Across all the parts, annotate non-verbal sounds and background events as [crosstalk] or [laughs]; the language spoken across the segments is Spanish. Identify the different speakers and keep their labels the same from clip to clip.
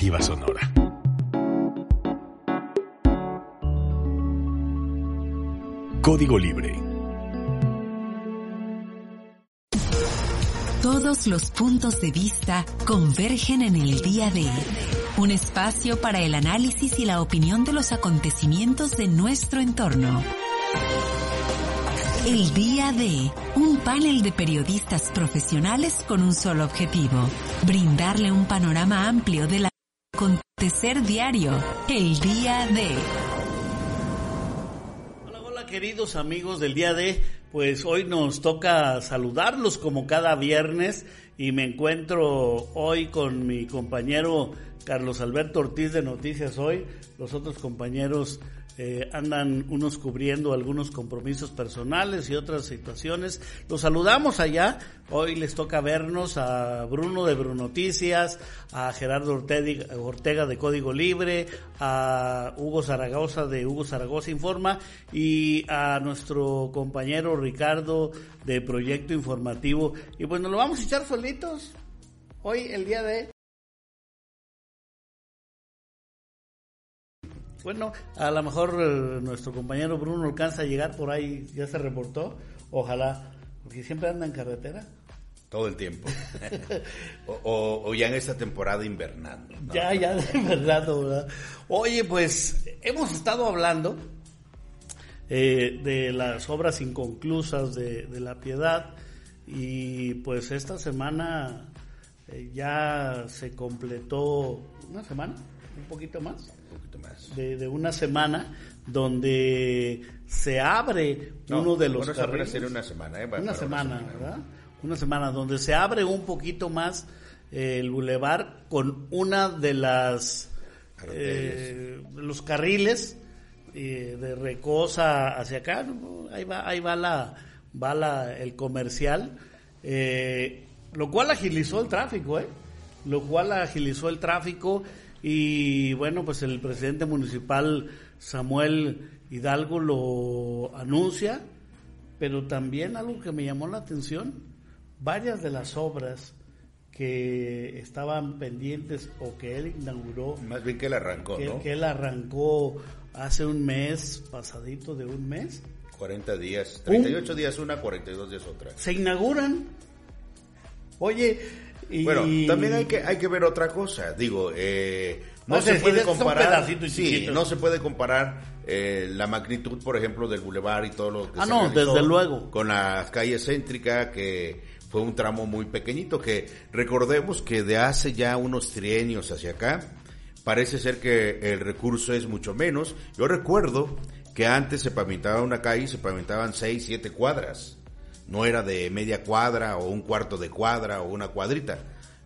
Speaker 1: Sonora. Código Libre.
Speaker 2: Todos los puntos de vista convergen en el día de un espacio para el análisis y la opinión de los acontecimientos de nuestro entorno. El día de un panel de periodistas profesionales con un solo objetivo, brindarle un panorama amplio del acontecer diario. El día de...
Speaker 3: Hola, hola queridos amigos del día de, pues hoy nos toca saludarlos como cada viernes y me encuentro hoy con mi compañero Carlos Alberto Ortiz de Noticias Hoy, los otros compañeros eh, andan unos cubriendo algunos compromisos personales y otras situaciones. Los saludamos allá. Hoy les toca vernos a Bruno de Brunoticias, a Gerardo Ortega, de Código Libre, a Hugo Zaragoza de Hugo Zaragoza Informa y a nuestro compañero Ricardo de Proyecto Informativo. Y bueno, lo vamos a echar solitos. Hoy, el día de Bueno, a lo mejor eh, nuestro compañero Bruno alcanza a llegar por ahí, ya se reportó. Ojalá, porque siempre anda en carretera.
Speaker 4: Todo el tiempo. [laughs] o, o, ya en esta temporada invernando.
Speaker 3: Ya, ya invernando, ¿verdad? Oye, pues hemos estado hablando eh, de las obras inconclusas de, de, la piedad y pues esta semana eh, ya se completó una semana, un poquito más de, de, una semana donde se abre
Speaker 4: no,
Speaker 3: uno de los
Speaker 4: bueno,
Speaker 3: carriles.
Speaker 4: una semana, ¿eh?
Speaker 3: Una semana, una semana, ¿verdad? Una semana donde se abre un poquito más eh, el bulevar con una de las eh, los carriles eh, de Recosa hacia acá, ¿no? ahí va, ahí va la va la, el comercial, eh, lo cual agilizó el tráfico, ¿eh? Lo cual agilizó el tráfico y bueno, pues el presidente municipal Samuel Hidalgo lo anuncia, pero también algo que me llamó la atención, varias de las obras que estaban pendientes o que él inauguró.
Speaker 4: Más bien que él arrancó,
Speaker 3: que,
Speaker 4: ¿no?
Speaker 3: Que él arrancó hace un mes, pasadito de un mes.
Speaker 4: 40 días, 38 un, días una, 42 días otra.
Speaker 3: Se inauguran. Oye, y...
Speaker 4: Bueno, también hay que hay que ver otra cosa. Digo, eh, no, no, se, se puede comparar. Sí, no se puede comparar eh, la magnitud, por ejemplo, del bulevar y todo lo que
Speaker 3: ah,
Speaker 4: se
Speaker 3: no, desde luego.
Speaker 4: Con la calle céntrica que fue un tramo muy pequeñito que recordemos que de hace ya unos trienios hacia acá parece ser que el recurso es mucho menos. Yo recuerdo que antes se pavimentaba una calle y se pavimentaban seis, siete cuadras no era de media cuadra o un cuarto de cuadra o una cuadrita.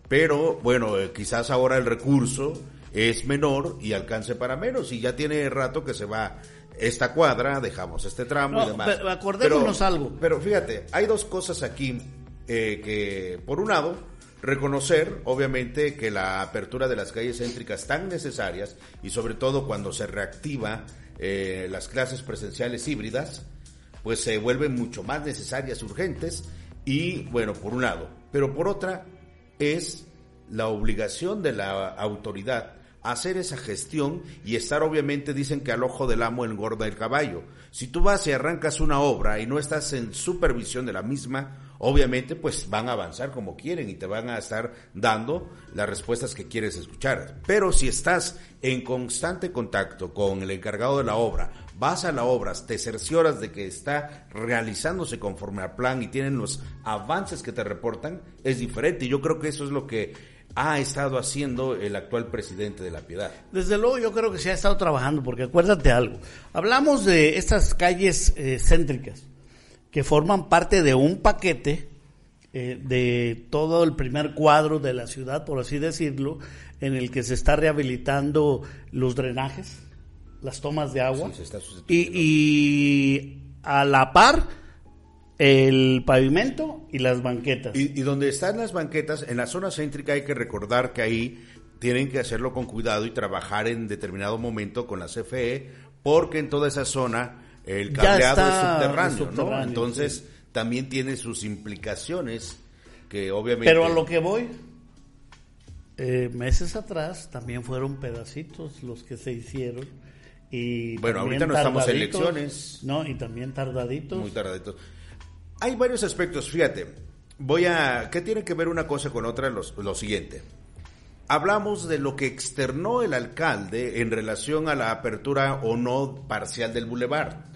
Speaker 4: Pero bueno, eh, quizás ahora el recurso es menor y alcance para menos y ya tiene rato que se va esta cuadra, dejamos este tramo
Speaker 3: no,
Speaker 4: y demás.
Speaker 3: Pero acordémonos
Speaker 4: pero,
Speaker 3: algo.
Speaker 4: Pero fíjate, hay dos cosas aquí eh, que, por un lado, reconocer, obviamente, que la apertura de las calles céntricas tan necesarias y sobre todo cuando se reactiva eh, las clases presenciales híbridas, pues se vuelven mucho más necesarias, urgentes, y bueno, por un lado, pero por otra es la obligación de la autoridad hacer esa gestión y estar obviamente dicen que al ojo del amo engorda el caballo. Si tú vas y arrancas una obra y no estás en supervisión de la misma, obviamente pues van a avanzar como quieren y te van a estar dando las respuestas que quieres escuchar. Pero si estás en constante contacto con el encargado de la obra, vas a la obra, te cercioras de que está realizándose conforme al plan y tienen los avances que te reportan, es diferente. Y yo creo que eso es lo que ha estado haciendo el actual presidente de la Piedad.
Speaker 3: Desde luego yo creo que se ha estado trabajando, porque acuérdate algo, hablamos de estas calles eh, céntricas que forman parte de un paquete eh, de todo el primer cuadro de la ciudad, por así decirlo, en el que se está rehabilitando los drenajes, las tomas de agua,
Speaker 4: Sí, se está
Speaker 3: y, y a la par el pavimento y las banquetas.
Speaker 4: Y, y, donde están las banquetas, en la zona céntrica hay que recordar que ahí tienen que hacerlo con cuidado y trabajar en determinado momento con la CFE, porque en toda esa zona el cableado es subterráneo, subterráneo, ¿no? Entonces
Speaker 3: sí.
Speaker 4: también tiene sus implicaciones que obviamente...
Speaker 3: Pero a lo que voy, eh, meses atrás también fueron pedacitos los que se hicieron. Y
Speaker 4: Bueno, ahorita no estamos en elecciones.
Speaker 3: No, y también tardaditos.
Speaker 4: Muy tardaditos. Hay varios aspectos, fíjate. Voy a. ¿Qué tiene que ver una cosa con otra? Los- lo siguiente. Hablamos de lo que externó el alcalde en relación a la apertura o no parcial del bulevar.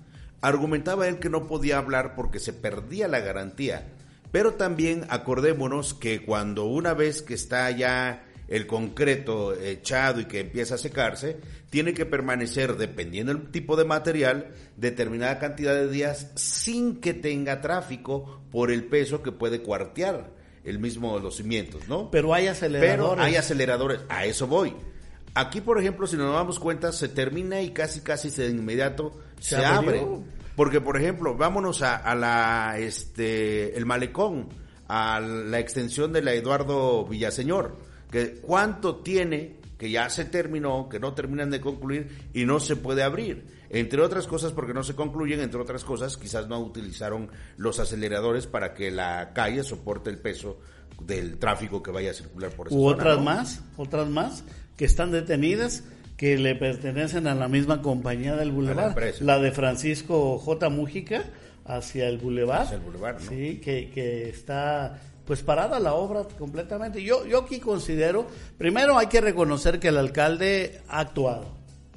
Speaker 4: Argumentaba él que no podía hablar porque se perdía la garantía. Pero también acordémonos que cuando una vez que está ya el concreto echado y que empieza a secarse, tiene que permanecer, dependiendo del tipo de material, determinada cantidad de días sin que tenga tráfico por el peso que puede cuartear el mismo los cimientos, ¿no?
Speaker 3: Pero hay aceleradores.
Speaker 4: Pero hay aceleradores, a eso voy. Aquí, por ejemplo, si nos damos cuenta, se termina y casi casi de inmediato se,
Speaker 3: Se
Speaker 4: abre. Porque, por ejemplo, vámonos a, a la, este, el malecón, a la extensión de la Eduardo Villaseñor, que cuánto tiene que ya se terminó, que no terminan de concluir y no se puede abrir. Entre otras cosas porque no se concluyen, entre otras cosas quizás no utilizaron los aceleradores para que la calle soporte el peso del tráfico que vaya a circular por esa
Speaker 3: u
Speaker 4: zona,
Speaker 3: otras
Speaker 4: ¿no?
Speaker 3: más, otras más que están detenidas que le pertenecen a la misma compañía del Boulevard,
Speaker 4: empresa.
Speaker 3: la de Francisco J. Mújica hacia el Boulevard,
Speaker 4: Hacia el Boulevard, ¿no?
Speaker 3: sí, que, que está pues parada la obra completamente. Yo, yo aquí considero, primero hay que reconocer que el alcalde ha actuado,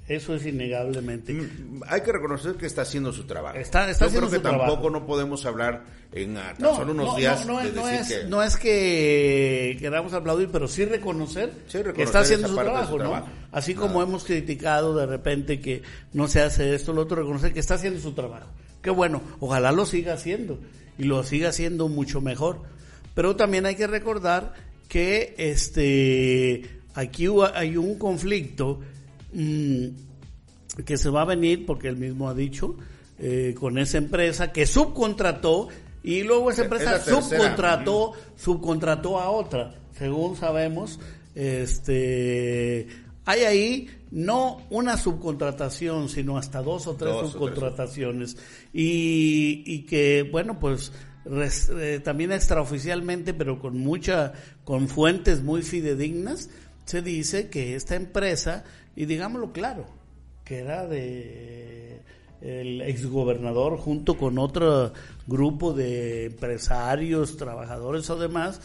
Speaker 3: eso es innegablemente.
Speaker 4: Mm, Hay que reconocer que está haciendo su trabajo.
Speaker 3: Está- está
Speaker 4: Yo
Speaker 3: haciendo
Speaker 4: creo que
Speaker 3: su
Speaker 4: tampoco
Speaker 3: trabajo.
Speaker 4: no podemos hablar en ah, tan
Speaker 3: No,
Speaker 4: solo unos
Speaker 3: no,
Speaker 4: días
Speaker 3: no,
Speaker 4: de
Speaker 3: es- no
Speaker 4: decir
Speaker 3: es,
Speaker 4: que
Speaker 3: no es que queramos aplaudir, pero sí reconocer,
Speaker 4: Sí, reconocer
Speaker 3: que está haciendo su trabajo,
Speaker 4: su.
Speaker 3: Así como hemos criticado de repente que no se hace esto, lo otro, reconocer que está haciendo su trabajo. Qué bueno, ojalá lo siga haciendo y lo siga haciendo mucho mejor. Pero también hay que recordar que este aquí hay un conflicto mm, que se va a venir, porque él mismo ha dicho, eh, con esa empresa que subcontrató y luego esa
Speaker 4: Es
Speaker 3: empresa subcontrató, subcontrató a otra, según sabemos, este hay ahí no una subcontratación, sino hasta dos o tres
Speaker 4: Dos o tres.
Speaker 3: subcontrataciones. Y, y que bueno pues eh, también extraoficialmente, pero con mucha, con fuentes muy fidedignas, se dice que esta empresa, y digámoslo claro, que era de el exgobernador junto con otro grupo de empresarios, trabajadores o demás,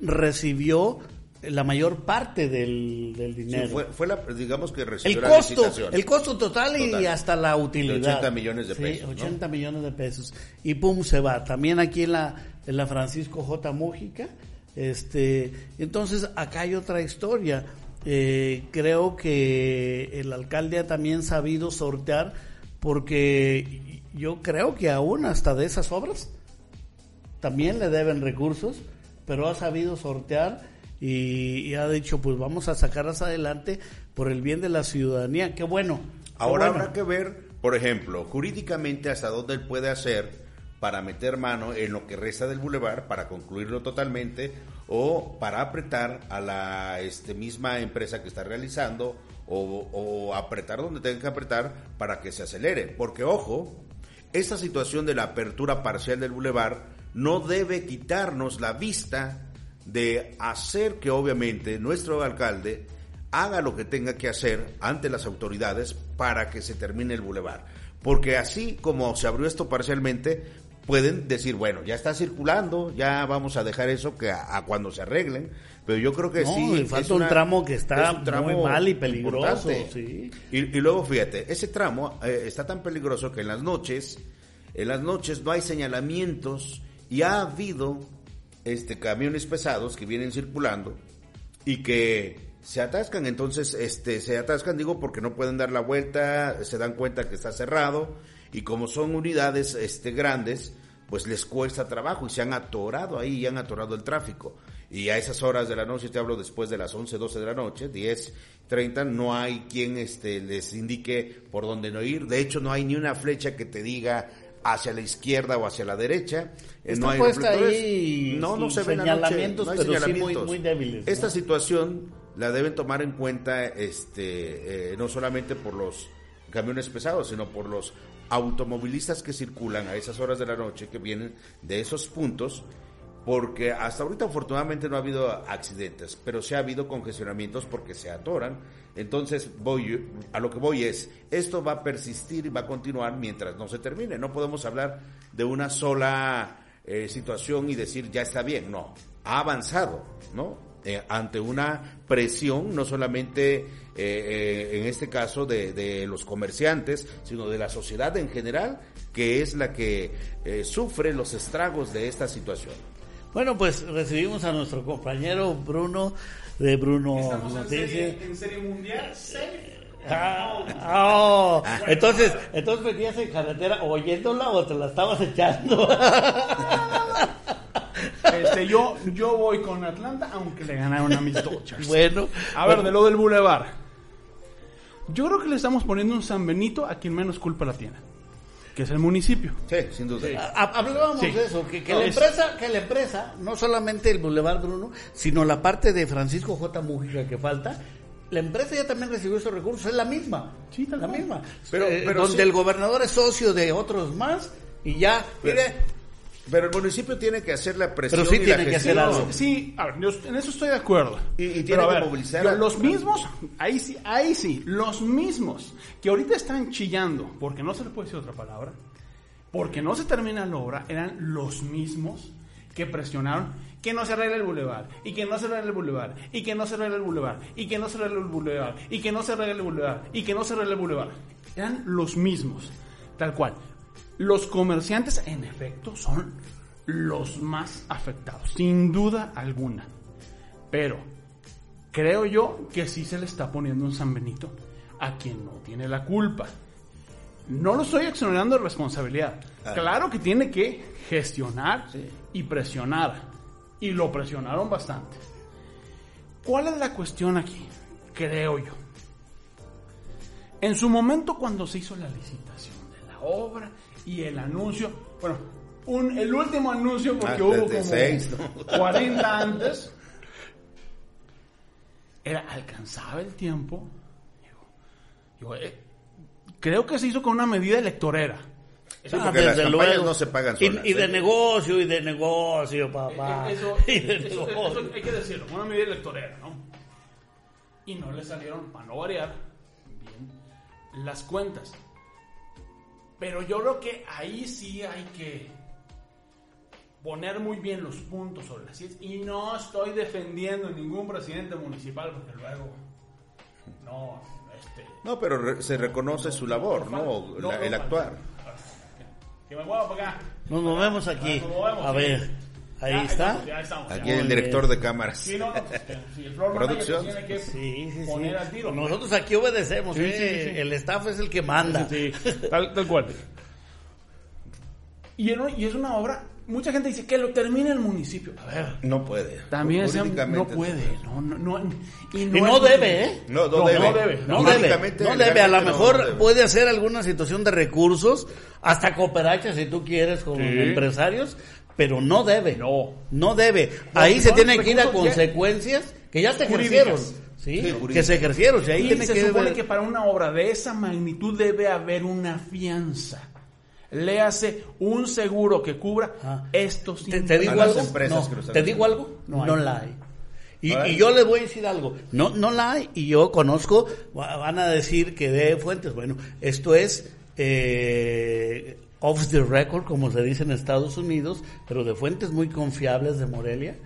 Speaker 3: recibió la mayor parte del, del
Speaker 4: Sí,
Speaker 3: dinero.
Speaker 4: fue, fue la, digamos que recibió
Speaker 3: el
Speaker 4: la
Speaker 3: costo,
Speaker 4: licitación.
Speaker 3: el costo total,
Speaker 4: Total.
Speaker 3: y hasta la utilidad.
Speaker 4: 80 millones de
Speaker 3: Sí,
Speaker 4: pesos, ¿no?
Speaker 3: 80 millones de pesos. Y pum, se va. También aquí en la, en la Francisco J. Mújica. Este, entonces, acá hay otra historia. Eh, creo que el alcalde ha también sabido sortear, porque yo creo que aún hasta de esas obras también le deben recursos, pero ha sabido sortear y, y ha dicho, pues vamos a sacarlas adelante por el bien de la ciudadanía. Qué bueno. qué
Speaker 4: Ahora
Speaker 3: bueno.
Speaker 4: habrá que ver, por ejemplo, jurídicamente hasta dónde él puede hacer para meter mano en lo que resta del bulevar, para concluirlo totalmente, o para apretar a la este, misma empresa que está realizando, o, o apretar donde tenga que apretar para que se acelere. Porque, ojo, esta situación de la apertura parcial del bulevar no debe quitarnos la vista de hacer que obviamente nuestro alcalde haga lo que tenga que hacer ante las autoridades para que se termine el bulevar. Porque así como se abrió esto parcialmente, pueden decir, bueno, ya está circulando, ya vamos a dejar eso que a, a cuando se arreglen. Pero yo creo que
Speaker 3: No,
Speaker 4: sí.
Speaker 3: falta un tramo que está
Speaker 4: un tramo
Speaker 3: muy mal y peligroso, sí.
Speaker 4: Y, y luego fíjate, ese tramo eh, está tan peligroso que en las noches, en las noches no hay señalamientos y ha habido este camiones pesados que vienen circulando y que se atascan, entonces este se atascan digo porque no pueden dar la vuelta, se dan cuenta que está cerrado y como son unidades este grandes, pues les cuesta trabajo y se han atorado ahí y han atorado el tráfico. Y a esas horas de la noche, te hablo después de las 11, 12 de la noche, 10, 30, no hay quien este, les indique por dónde no ir. De hecho, no hay ni una flecha que te diga hacia la izquierda o hacia la derecha. Eh,
Speaker 3: Está
Speaker 4: no hay reflectores.
Speaker 3: ahí
Speaker 4: No, no se ven
Speaker 3: señalamientos,
Speaker 4: no hay
Speaker 3: pero sí muy- débiles, ¿no?
Speaker 4: Esta situación la deben tomar en cuenta este, eh, no solamente por los camiones pesados, sino por los automovilistas que circulan a esas horas de la noche, que vienen de esos puntos, porque hasta ahorita afortunadamente no ha habido accidentes, pero sí ha habido congestionamientos porque se atoran. Entonces, voy a lo que voy es, esto va a persistir y va a continuar mientras no se termine. No podemos hablar de una sola eh, situación y decir ya está bien, no, ha avanzado, ¿no? Eh, ante una presión, no solamente eh, en este caso de, los comerciantes, sino de la sociedad en general, que es la que sufre los estragos de esta situación.
Speaker 3: Bueno, pues recibimos a nuestro compañero Bruno de Bruno
Speaker 5: Estamos en
Speaker 3: Noticias.
Speaker 5: serie, en serie mundial. Serie.
Speaker 3: Ah, oh, entonces, entonces venías en carretera oyéndola o te la estabas echando.
Speaker 5: Este, yo, yo voy con Atlanta, aunque le ganaron a mis Dodgers.
Speaker 3: bueno,
Speaker 5: A ver, de lo del Boulevard. Yo creo que le estamos poniendo un San Benito a quien menos culpa la tiene, que es el municipio.
Speaker 4: Sí, sin duda.
Speaker 3: Ha- Hablábamos
Speaker 5: Sí.
Speaker 3: de eso, que, que
Speaker 5: No,
Speaker 3: la
Speaker 5: es-
Speaker 3: empresa, que la empresa, no solamente el Boulevard Bruno, sino la parte de Francisco J. Mujica que falta, la empresa ya también recibió esos recursos, es la misma,
Speaker 5: Sí,
Speaker 3: la misma.
Speaker 4: Pero-
Speaker 3: Eh,
Speaker 4: pero
Speaker 3: donde
Speaker 4: sí.
Speaker 3: el gobernador es socio de otros más y ya,
Speaker 4: Pero-
Speaker 3: mire,
Speaker 4: Pero el municipio tiene que hacer la presión
Speaker 3: Pero sí
Speaker 4: y la
Speaker 3: tiene que
Speaker 4: gestión.
Speaker 3: hacer algo.
Speaker 5: Sí, a ver, yo en eso estoy de acuerdo.
Speaker 4: Y- y tiene que
Speaker 5: ver,
Speaker 4: movilizar
Speaker 5: yo-
Speaker 4: a-
Speaker 5: los mismos, ahí sí, ahí sí, los mismos que ahorita están chillando, porque no se le puede decir otra palabra, porque no se termina la obra, eran los mismos que presionaron que no se arregle el bulevar, y que no se arregle el bulevar, y que no se arregle el bulevar, y que no se arregle el bulevar, y que no se arregle el bulevar, y que no se arregle el bulevar. Eran los mismos, tal cual. Los comerciantes, en efecto, son los más afectados, sin duda alguna. Pero creo yo que sí se le está poniendo un San Benito a quien no tiene la culpa. No lo estoy exonerando de responsabilidad. Claro que tiene que gestionar y presionar. Y lo presionaron bastante. ¿Cuál es la cuestión aquí? Creo yo. En su momento cuando se hizo la licitación de la obra y el anuncio, bueno, un- el último anuncio porque
Speaker 4: Ah,
Speaker 5: hubo como
Speaker 4: seis,
Speaker 5: 40 antes, era alcanzaba el tiempo. Digo, digo, eh, creo que se hizo con una medida electorera.
Speaker 4: Sí,
Speaker 3: Ah,
Speaker 4: porque las
Speaker 3: desde
Speaker 4: campañas
Speaker 3: luego.
Speaker 4: no se pagan
Speaker 3: Y-
Speaker 4: solas.
Speaker 3: Y, de
Speaker 4: ¿eh?
Speaker 3: negocio, y de negocio, papá.
Speaker 5: Eh, Eso, [laughs]
Speaker 3: y de
Speaker 5: eso-
Speaker 3: negocio.
Speaker 5: eso hay que decirlo, una medida electorera, ¿no? Y no le salieron, para no variar, bien las cuentas. Pero yo creo que ahí sí hay que poner muy bien los puntos sobre las sillas. Y no estoy defendiendo ningún presidente municipal, porque luego, no, este...
Speaker 4: No, pero re- se reconoce su labor, ¿no?
Speaker 5: No,
Speaker 4: La-
Speaker 5: no,
Speaker 4: el actuar.
Speaker 5: Que me mueva para acá.
Speaker 3: Nos movemos aquí.
Speaker 5: Nos movemos,
Speaker 3: A ver, ahí
Speaker 5: Ya
Speaker 3: está.
Speaker 5: estamos, ya estamos,
Speaker 4: Aquí
Speaker 5: ya.
Speaker 4: el director de cámaras.
Speaker 5: Sí, no, no, pues, si el floor
Speaker 4: Producción.
Speaker 5: tiene que
Speaker 3: Sí, sí, sí.
Speaker 5: poner al tiro.
Speaker 3: Nosotros aquí obedecemos,
Speaker 5: Sí,
Speaker 3: ¿eh?
Speaker 5: sí, sí, sí.
Speaker 3: El staff es el que manda.
Speaker 5: Sí, tal, tal cual. Y, en- y es una obra, mucha gente dice que lo termine el municipio. A ver,
Speaker 4: No puede.
Speaker 5: también se- no puede, no, no, no, y
Speaker 3: Y
Speaker 5: no,
Speaker 3: debe, ¿eh?
Speaker 4: No, no,
Speaker 5: No,
Speaker 4: debe.
Speaker 5: no debe,
Speaker 3: No
Speaker 5: No,
Speaker 3: debe, no debe, a lo mejor
Speaker 4: no debe.
Speaker 3: puede hacer alguna situación de recursos, hasta cooperacha si tú quieres con
Speaker 5: Sí.
Speaker 3: empresarios, pero no debe.
Speaker 5: No.
Speaker 3: No debe. Ahí se
Speaker 5: son
Speaker 3: tiene que ir a consecuencias que ya se ejercieron. ¿sí?
Speaker 4: Sí,
Speaker 3: que se ejercieron. y ahí
Speaker 5: Y
Speaker 3: tiene
Speaker 5: se
Speaker 3: que
Speaker 5: supone que para una obra de esa magnitud debe haber una fianza. Le hace un seguro que cubra
Speaker 3: Ah.
Speaker 5: estos
Speaker 3: ¿Te, te digo algo?
Speaker 4: empresas
Speaker 3: No. ¿Te digo algo?
Speaker 5: No
Speaker 3: No,
Speaker 5: hay.
Speaker 3: la hay. Y, yo les voy a decir algo. No, no la hay. Y yo conozco, va- van a decir que de fuentes. Bueno, esto es eh, off the record, como se dice en Estados Unidos, pero de fuentes muy confiables de Morelia.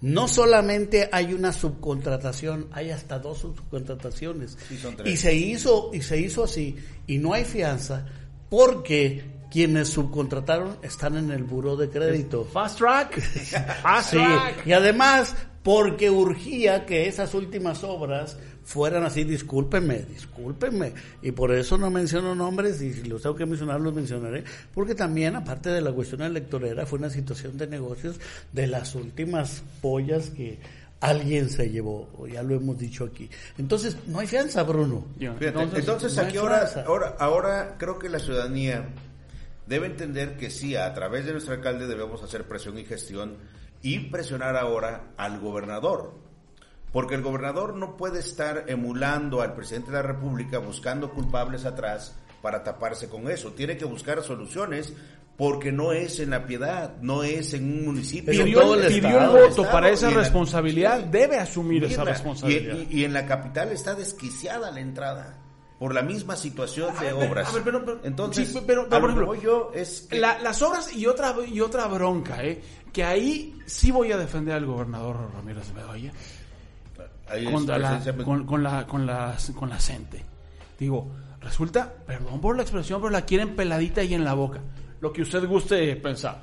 Speaker 3: No solamente hay una subcontratación, hay hasta dos subcontrataciones.
Speaker 4: Sí,
Speaker 3: y se hizo y se hizo así y no hay fianza porque quienes subcontrataron están en el buró de crédito.
Speaker 5: Fast track. [laughs] Fast
Speaker 3: Sí,
Speaker 5: track.
Speaker 3: y además porque urgía que esas últimas obras fueran así, discúlpenme, discúlpenme, y por eso no menciono nombres, y si los tengo que mencionar los mencionaré, porque también aparte de la cuestión electorera fue una situación de negocios de las últimas pollas que alguien se llevó, ya lo hemos dicho aquí. Entonces, no hay fianza, Bruno.
Speaker 4: Fíjate, entonces,
Speaker 3: no hay
Speaker 4: aquí ahora,
Speaker 3: fianza.
Speaker 4: ahora, ahora creo que la ciudadanía debe entender que sí, a través de nuestro alcalde debemos hacer presión y gestión y presionar ahora al gobernador. Porque el gobernador no puede estar emulando al presidente de la República buscando culpables atrás para taparse con eso. Tiene que buscar soluciones porque no es en la piedad, no es en un municipio.
Speaker 5: Pidió,
Speaker 3: el
Speaker 5: pidió el
Speaker 3: Estado,
Speaker 5: voto
Speaker 4: Estado,
Speaker 5: para esa
Speaker 4: la-
Speaker 5: responsabilidad, debe asumir esa
Speaker 4: la-
Speaker 5: responsabilidad.
Speaker 4: Y, y- y en la capital está desquiciada la entrada por la misma situación
Speaker 5: A
Speaker 4: de
Speaker 5: ver, pero-
Speaker 4: obras.
Speaker 5: a ver, pero- pero-
Speaker 4: Entonces,
Speaker 5: sí, pero- pero,
Speaker 4: a
Speaker 5: por
Speaker 4: lo que
Speaker 5: ejemplo,
Speaker 4: voy yo es que-
Speaker 5: La- las obras y otra y otra bronca, ¿eh? que ahí sí voy a defender al gobernador Ramírez Bedoya
Speaker 4: ahí es
Speaker 5: contra la, con, con la con la con la gente. Digo, resulta, perdón por la expresión, pero la quieren peladita y en la boca. Lo que usted guste pensar.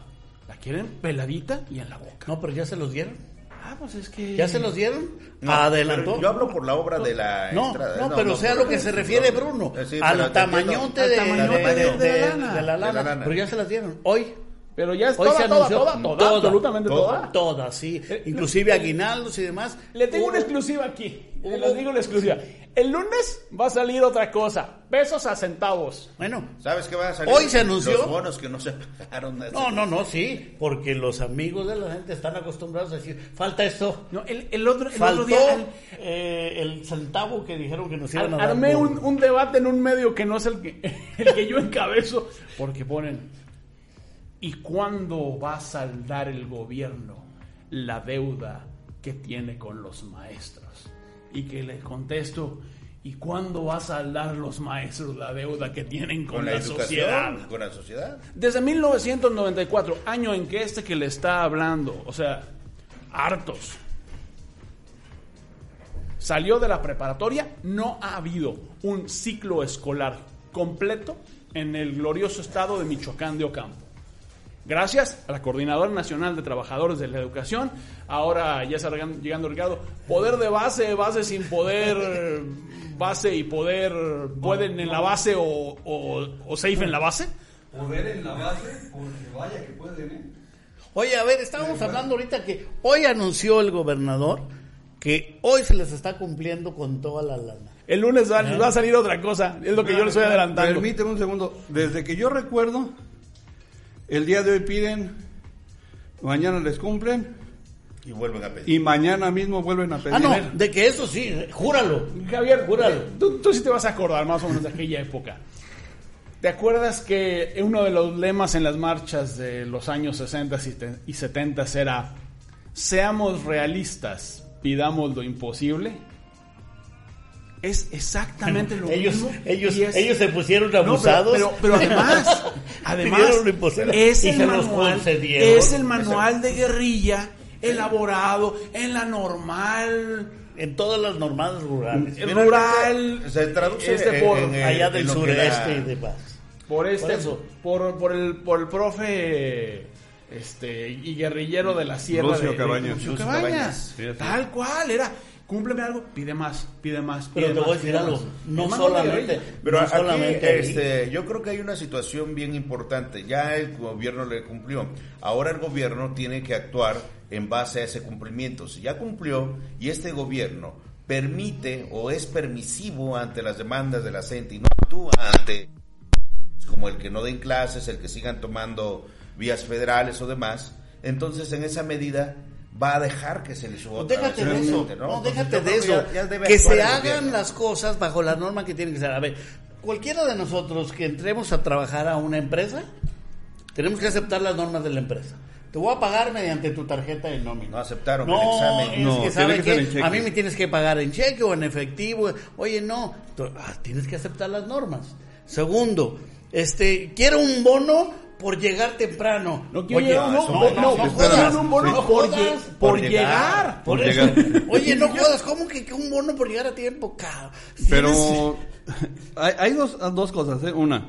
Speaker 5: La quieren peladita y en la boca.
Speaker 3: No, pero ya se los dieron.
Speaker 5: Ah, pues es que
Speaker 3: ¿Ya se los dieron?
Speaker 4: No,
Speaker 3: Adelantó.
Speaker 4: Yo hablo por la obra de la
Speaker 3: No,
Speaker 4: entrada.
Speaker 3: no, pero sea lo que se refiere
Speaker 4: no,
Speaker 3: Bruno,
Speaker 4: sí,
Speaker 3: al tamañote de, de-
Speaker 5: de- de la lana.
Speaker 3: Pero ya se las dieron. Hoy,
Speaker 5: Pero ya es
Speaker 3: hoy
Speaker 5: toda,
Speaker 3: se
Speaker 5: toda, toda, toda, absolutamente toda.
Speaker 3: Todas, sí. Inclusive aguinaldos y demás.
Speaker 5: Le tengo una exclusiva aquí.
Speaker 3: Hubo-
Speaker 5: Les digo la exclusiva. El lunes va a salir otra cosa. Pesos a centavos.
Speaker 3: Bueno,
Speaker 4: ¿Sabes qué va a salir?
Speaker 3: Hoy se anunció-
Speaker 4: Los bonos que no se pagaron.
Speaker 3: no, no, no, sí, porque los amigos de la gente están acostumbrados a decir, falta esto.
Speaker 5: No, el, el otro, el
Speaker 3: Faltó
Speaker 5: otro día el-
Speaker 3: eh, el centavo que dijeron que nos iban a
Speaker 5: ar-
Speaker 3: dar.
Speaker 5: armé un, un debate en un medio que no es el que, [laughs] el que yo encabezo. Porque ponen, ¿y cuándo va a saldar el gobierno la deuda que tiene con los maestros? Y que le contesto, ¿y cuándo va a saldar los maestros la deuda que tienen con,
Speaker 4: Con la,
Speaker 5: la, sociedad?
Speaker 4: con la sociedad.
Speaker 5: Desde 1994, año en que este que le está hablando, o sea, hartos, salió de la preparatoria, no ha habido un ciclo escolar completo en el glorioso estado de Michoacán de Ocampo. Gracias a la Coordinadora Nacional de Trabajadores de la Educación, ahora ya está llegando Ricardo, poder de base, base sin poder, [laughs] base y poder, pueden en la base o, o, o safe en la base.
Speaker 6: Poder en la base, porque vaya que pueden, ¿eh?
Speaker 3: Oye, a ver, estábamos hablando ahorita que hoy anunció el gobernador que hoy se les está cumpliendo con toda la lana.
Speaker 5: El lunes va, va a salir otra cosa, es lo que yo le estoy adelantando.
Speaker 6: Permíteme un segundo. Desde que yo recuerdo, el día de hoy piden, mañana les cumplen
Speaker 4: Y vuelven a pedir.
Speaker 6: y mañana mismo vuelven a pedir.
Speaker 3: Ah, no, de que eso sí, júralo.
Speaker 5: Javier,
Speaker 3: Júralo.
Speaker 5: tú, tú sí te vas a acordar más o menos de aquella época. ¿Te acuerdas que uno de los lemas en las marchas de los años 60 y te- y 70 era seamos realistas, pidamos lo imposible? Es exactamente lo
Speaker 3: ellos,
Speaker 5: mismo.
Speaker 3: ellos,
Speaker 5: es-
Speaker 3: ellos se pusieron
Speaker 5: No, pero-
Speaker 3: abusados.
Speaker 5: pero, pero además, [laughs] además es
Speaker 3: y
Speaker 5: el manual, es el manual de guerrilla elaborado en la normal
Speaker 3: en todas las normadas rurales.
Speaker 5: el rural
Speaker 4: Se traduce
Speaker 5: este
Speaker 4: en-
Speaker 5: por
Speaker 4: en
Speaker 3: allá del sureste y demás.
Speaker 5: por este
Speaker 3: por eso.
Speaker 5: por, por el por el profe este y guerrillero de la sierra
Speaker 6: Lucio
Speaker 5: de, de-
Speaker 6: Cabañas.
Speaker 5: Lucio
Speaker 4: Lucio
Speaker 5: Cabañas. Tal cual era cúmpleme algo pide más pide más
Speaker 3: Pero
Speaker 5: pide
Speaker 3: te
Speaker 5: más,
Speaker 3: voy a decir algo,
Speaker 5: más.
Speaker 3: no solamente.
Speaker 4: Pero
Speaker 3: no
Speaker 4: aquí,
Speaker 3: solamente
Speaker 4: este, yo creo que hay una situación bien importante. Ya el gobierno le cumplió. Ahora el gobierno tiene que actuar en base a ese cumplimiento. Si ya cumplió y este gobierno permite o es permisivo ante las demandas de la gente y no actúa ante como el que no den clases, el que sigan tomando vías federales o demás, entonces en esa medida va a dejar que se les suba
Speaker 3: No,
Speaker 4: otra
Speaker 3: déjate de eso, no, déjate de eso.
Speaker 4: ya- ya debe
Speaker 3: que se hagan
Speaker 4: gobierno.
Speaker 3: las cosas bajo la norma que tienen que ser. A ver, cualquiera de nosotros que entremos a trabajar a una empresa, tenemos que aceptar las normas de la empresa. Te voy a pagar mediante tu tarjeta de nómina.
Speaker 4: No aceptaron
Speaker 3: No,
Speaker 4: el examen.
Speaker 3: A mí me tienes que pagar en cheque o en efectivo. Oye, no, tú- ah, tienes que aceptar las normas. Segundo, este, quiero un bono por llegar temprano.
Speaker 5: no quiero
Speaker 3: Oye,
Speaker 5: llegar, no, no, no,
Speaker 3: no jodas,
Speaker 5: un bono
Speaker 3: no
Speaker 5: por, lle- por
Speaker 4: Por
Speaker 5: llegar.
Speaker 3: Por
Speaker 6: llegar.
Speaker 3: Oye, no jodas, ¿cómo que, que un bono por llegar a tiempo? cabrón?
Speaker 6: Pero [laughs] hay, hay dos, dos cosas, ¿eh? Una,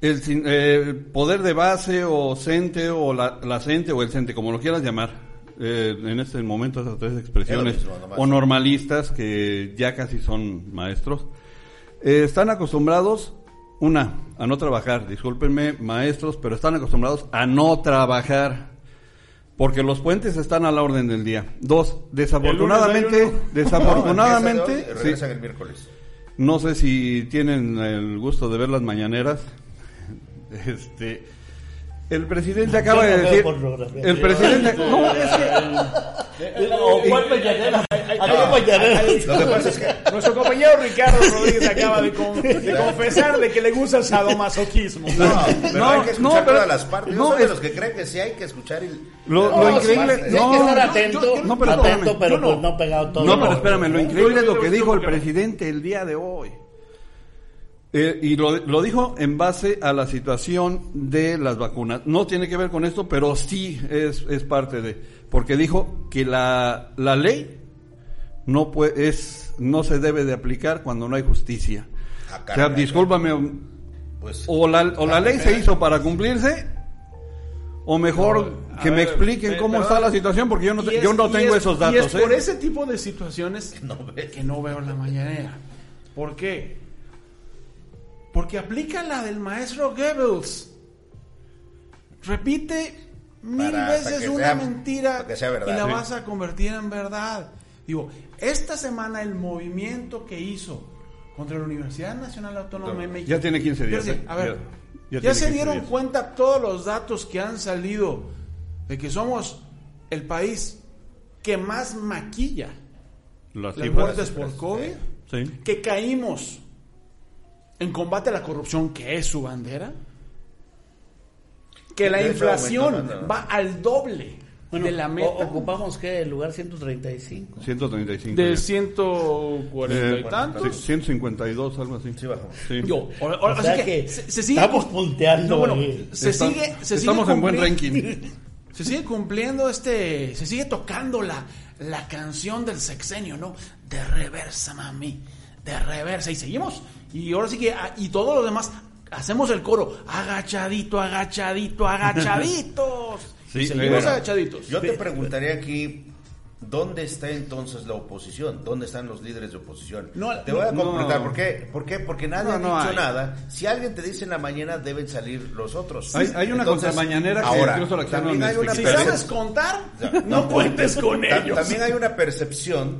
Speaker 6: el, eh, poder de base o CENTE o la, la CENTE o el CENTE, como lo quieras llamar, eh, en este momento esas tres expresiones,
Speaker 4: mismo,
Speaker 6: o normalistas que ya casi son maestros, eh, están acostumbrados, una, a no trabajar, discúlpenme maestros, pero están acostumbrados a no trabajar. Porque los puentes están a la orden del día. Dos, desafortunadamente, desafortunadamente, [laughs]
Speaker 4: No,
Speaker 6: sí,
Speaker 4: el miércoles.
Speaker 6: no sé si tienen el gusto de ver las mañaneras. [laughs] Este, el presidente acaba
Speaker 3: Yo no
Speaker 6: de decir.
Speaker 3: pornografía.
Speaker 6: El presidente. No, es que.
Speaker 3: O cuál mañanera.
Speaker 4: Lo que pasa es que
Speaker 5: Nuestro compañero Ricardo Rodríguez acaba de, con- de confesar de que le gusta el sadomasoquismo.
Speaker 4: No, pero
Speaker 6: No,
Speaker 4: hay que escuchar
Speaker 6: no, pero-
Speaker 4: todas las partes. Yo
Speaker 6: no,
Speaker 4: soy de los que creen que sí hay que escuchar el...
Speaker 6: Lo,
Speaker 4: No,
Speaker 6: lo increíble,
Speaker 4: Sí,
Speaker 6: no,
Speaker 3: hay que estar
Speaker 5: yo-
Speaker 3: atento,
Speaker 5: yo-
Speaker 6: no, pero
Speaker 3: atento,
Speaker 6: espérame,
Speaker 3: pero
Speaker 5: yo no.
Speaker 3: pues no pegado todo.
Speaker 6: No, pero espérame, lo
Speaker 5: Yo-
Speaker 6: increíble es
Speaker 5: yo-
Speaker 6: lo que
Speaker 5: yo-
Speaker 6: dijo el
Speaker 5: yo-
Speaker 6: presidente el día de hoy. Eh, y lo, lo dijo en base a la situación de las vacunas. No tiene que ver con esto, pero sí es, es parte de. Porque dijo que la, la ley no, puede, es, no se debe de aplicar cuando no hay justicia.
Speaker 4: Ah,
Speaker 6: o sea, discúlpame,
Speaker 4: Pues,
Speaker 6: o la, o la ley se hizo para cumplirse, o mejor que me expliquen cómo está la situación, porque yo no, te-
Speaker 5: Y es-
Speaker 6: yo no
Speaker 5: y
Speaker 6: tengo
Speaker 5: es-
Speaker 6: esos
Speaker 5: Y
Speaker 6: datos.
Speaker 5: es por
Speaker 6: ¿eh?
Speaker 5: ese tipo de situaciones
Speaker 4: no ves.
Speaker 5: que no veo la mañanera. ¿Por qué? Porque aplica la del maestro Goebbels. Repite mil
Speaker 4: Para-
Speaker 5: veces una
Speaker 4: sea-
Speaker 5: mentira
Speaker 4: para que sea verdad.
Speaker 5: y la
Speaker 4: Sí.
Speaker 5: vas a convertir en verdad. Digo, esta semana el movimiento que hizo contra la Universidad Nacional Autónoma de México.
Speaker 6: Ya tiene 15 días, ¿eh?
Speaker 5: A ver,
Speaker 6: Ya-
Speaker 5: ya,
Speaker 6: ya tiene
Speaker 5: se
Speaker 6: 15
Speaker 5: dieron
Speaker 6: días.
Speaker 5: cuenta todos los datos que han salido de que somos el país que más maquilla
Speaker 6: Las
Speaker 5: las
Speaker 6: cifras.
Speaker 5: muertes por COVID,
Speaker 6: Sí.
Speaker 5: que caímos en combate a la corrupción, que es su bandera, que la inflación va al doble
Speaker 3: Bueno,
Speaker 5: de la
Speaker 3: o-
Speaker 5: meta
Speaker 3: ocupamos que el lugar 135.
Speaker 6: 135.
Speaker 5: de
Speaker 6: ya.
Speaker 5: 140 y
Speaker 6: Eh,
Speaker 5: tantos.
Speaker 6: sí, 152, algo así.
Speaker 4: Sí, bajamos.
Speaker 6: Sí.
Speaker 5: Yo, ahora-
Speaker 3: O
Speaker 5: así
Speaker 3: sea
Speaker 5: que,
Speaker 3: que
Speaker 5: se, se sigue
Speaker 3: estamos punteando
Speaker 5: No, bueno,
Speaker 3: ahí.
Speaker 5: se
Speaker 6: Está-
Speaker 5: sigue, se
Speaker 6: estamos
Speaker 5: sigue
Speaker 6: en buen ranking. [laughs]
Speaker 5: Se sigue cumpliendo este, se sigue tocando la, la canción del sexenio, ¿no? De reversa, mami, de reversa. Y seguimos. Y ahora sí que, ah, y todos los demás hacemos el coro, agachadito, agachadito, [laughs] agachaditos.
Speaker 6: Sí,
Speaker 5: y seguimos
Speaker 6: bueno.
Speaker 5: agachaditos.
Speaker 4: Yo te preguntaría aquí, ¿dónde está entonces la oposición? ¿Dónde están los líderes de oposición?
Speaker 5: No,
Speaker 4: te voy a
Speaker 6: no.
Speaker 4: completar. ¿Por qué? ¿Por qué? Porque nadie
Speaker 6: No,
Speaker 4: ha
Speaker 6: no
Speaker 4: dicho
Speaker 6: hay.
Speaker 4: nada. Si alguien te dice en la mañana, deben salir los otros.
Speaker 6: Hay- hay una contramañanera que
Speaker 4: ahora,
Speaker 6: incluso la
Speaker 4: también hay una
Speaker 5: si sabes contar, no cuentes con ellos.
Speaker 4: También hay una percepción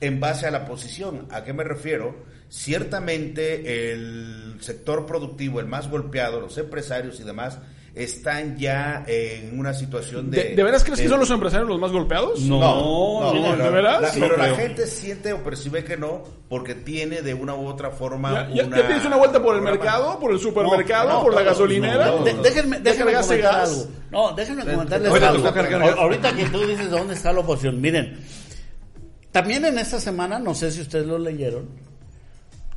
Speaker 4: en base a la posición. ¿A qué me refiero? Ciertamente el sector productivo, el más golpeado, los empresarios y demás, están ya en una situación de...
Speaker 5: ¿De, de veras crees que son los empresarios los más golpeados?
Speaker 6: No,
Speaker 4: No,
Speaker 6: no,
Speaker 4: pero,
Speaker 5: ¿de veras?
Speaker 4: la,
Speaker 5: Sí,
Speaker 4: pero la gente siente o percibe que no, porque tiene de una u otra forma
Speaker 5: ¿Ya, ya,
Speaker 4: una...
Speaker 5: ya tienes una vuelta por el mercado, por el supermercado,
Speaker 3: No, no,
Speaker 5: por la gasolinera?
Speaker 4: no,
Speaker 3: déjenme,
Speaker 5: ¿Ya
Speaker 3: déjenme comentar
Speaker 5: gas?
Speaker 3: algo. No, déjenme comentarles
Speaker 6: Ahorita
Speaker 3: algo. Ahorita que tú dices dónde está la oposición. Miren, también en esta semana, no sé si ustedes lo leyeron,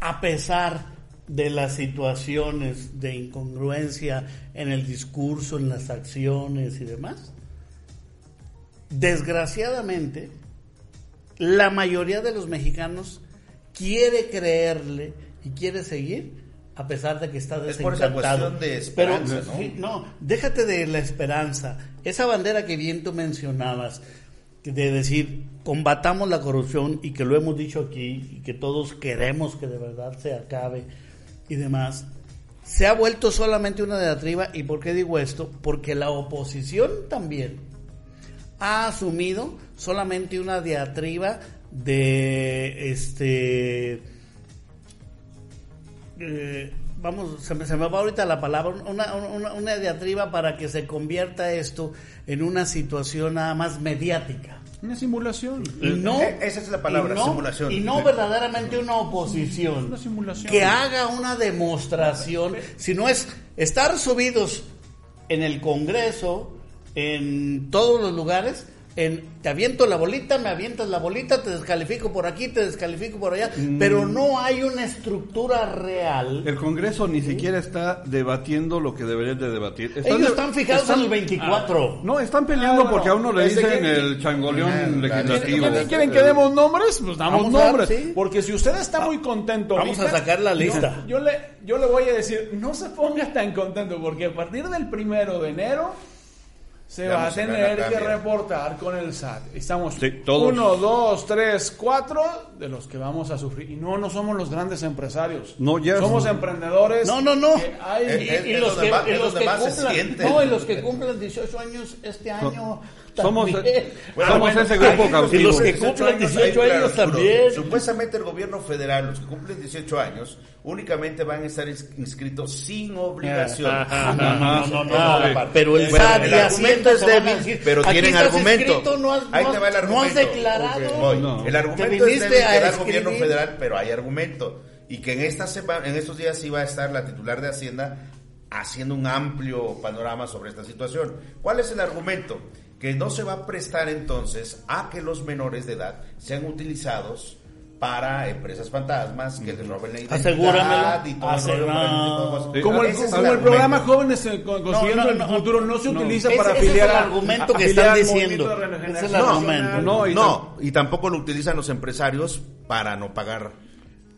Speaker 3: a pesar de las situaciones de incongruencia en el discurso, en las acciones y demás, desgraciadamente, la mayoría de los mexicanos quiere creerle y quiere seguir a pesar de que está
Speaker 4: Es por esa
Speaker 3: desencantado.
Speaker 4: cuestión de esperanza,
Speaker 3: Pero,
Speaker 4: ¿no?
Speaker 3: sí, no, déjate de la esperanza. Esa bandera que bien tú mencionabas, de decir, combatamos la corrupción y que lo hemos dicho aquí y que todos queremos que de verdad se acabe y demás, se ha vuelto solamente una diatriba. ¿Y por qué digo esto? Porque la oposición también ha asumido solamente una diatriba de este eh, vamos, se me, se me va ahorita la palabra, una, una, una diatriba para que se convierta esto en una situación nada más mediática.
Speaker 5: Una simulación.
Speaker 3: Y no,
Speaker 4: Eh, esa es la palabra,
Speaker 3: y no-
Speaker 4: simulación.
Speaker 3: Y no verdaderamente una oposición.
Speaker 5: Una simulación.
Speaker 3: Que haga una demostración. Si no es estar subidos en el Congreso, en todos los lugares, en te aviento la bolita, me avientas la bolita, te descalifico por aquí, te descalifico por allá,
Speaker 6: Mm.
Speaker 3: pero no hay una estructura real.
Speaker 6: El Congreso ni siquiera está debatiendo lo que deberían de debatir.
Speaker 3: Ellos
Speaker 6: de-
Speaker 3: están fijados en el 24.
Speaker 6: No, están peleando
Speaker 5: Ah, bueno,
Speaker 6: porque a uno le dicen
Speaker 5: que-
Speaker 6: el changoleón
Speaker 4: Ah,
Speaker 6: legislativo.
Speaker 5: ¿Quieren, quieren que demos nombres? Pues damos
Speaker 3: dar,
Speaker 5: nombres.
Speaker 3: sí.
Speaker 5: Porque si usted está muy contento
Speaker 3: Vamos
Speaker 5: ahorita,
Speaker 3: a sacar la lista.
Speaker 5: no, yo, le, yo le voy a decir, no se ponga tan contento porque a partir del primero de enero se va a tener que reportar con el SAT. Estamos
Speaker 6: Sí, todos.
Speaker 5: uno, dos, tres, cuatro de los que vamos a sufrir. Y no, no somos los grandes empresarios.
Speaker 6: No, ya
Speaker 5: somos emprendedores.
Speaker 3: No, no, no.
Speaker 5: que hay-
Speaker 3: Y,
Speaker 4: es-
Speaker 3: y
Speaker 4: es
Speaker 3: los que,
Speaker 4: más-
Speaker 3: y los cumplan, no, y los que cumplan 18 años este año
Speaker 6: Somos,
Speaker 3: También. [laughs]
Speaker 6: somos
Speaker 4: bueno,
Speaker 6: ese grupo
Speaker 4: los
Speaker 6: cautivo.
Speaker 3: los que
Speaker 4: 18
Speaker 3: cumplen
Speaker 4: años,
Speaker 3: 18
Speaker 4: ahí,
Speaker 3: años
Speaker 4: Arturo,
Speaker 3: también.
Speaker 4: Supuestamente el gobierno federal, los que cumplen 18 años, únicamente van a estar ins- inscritos sin obligación.
Speaker 3: Ajá, no, no, no, pero el
Speaker 4: Bueno,
Speaker 3: SAT
Speaker 4: el
Speaker 3: y
Speaker 4: argumento es débil,
Speaker 3: decir,
Speaker 4: pero tienen argumento.
Speaker 3: inscrito, no has-
Speaker 4: Ahí te va el
Speaker 3: no has
Speaker 4: argumento.
Speaker 3: declarado.
Speaker 4: Ok, voy.
Speaker 6: No.
Speaker 4: El argumento es débil
Speaker 3: a
Speaker 4: que da el
Speaker 3: escribir.
Speaker 4: gobierno federal, pero hay argumento. Y que en, esta sema- en estos días iba a estar la titular de Hacienda haciendo un amplio panorama sobre esta situación. ¿Cuál es el argumento? Que no se va a prestar entonces a que los menores de edad sean utilizados para empresas fantasmas que les roben la identidad
Speaker 3: Asegúramelo.
Speaker 4: y todo.
Speaker 6: Sí.
Speaker 5: Como el, como el
Speaker 4: argumento.
Speaker 5: programa Jóvenes eh, con- Consiguiendo
Speaker 3: no,
Speaker 5: el
Speaker 3: no,
Speaker 5: Futuro no se
Speaker 3: no.
Speaker 5: utiliza
Speaker 3: Ese-
Speaker 5: para
Speaker 3: ese es
Speaker 5: afiliar
Speaker 3: el
Speaker 5: a-
Speaker 3: argumento
Speaker 5: a-
Speaker 3: que están
Speaker 5: al
Speaker 3: diciendo. Es el argumento.
Speaker 6: No, y
Speaker 4: No, y tampoco lo utilizan los empresarios para no pagar.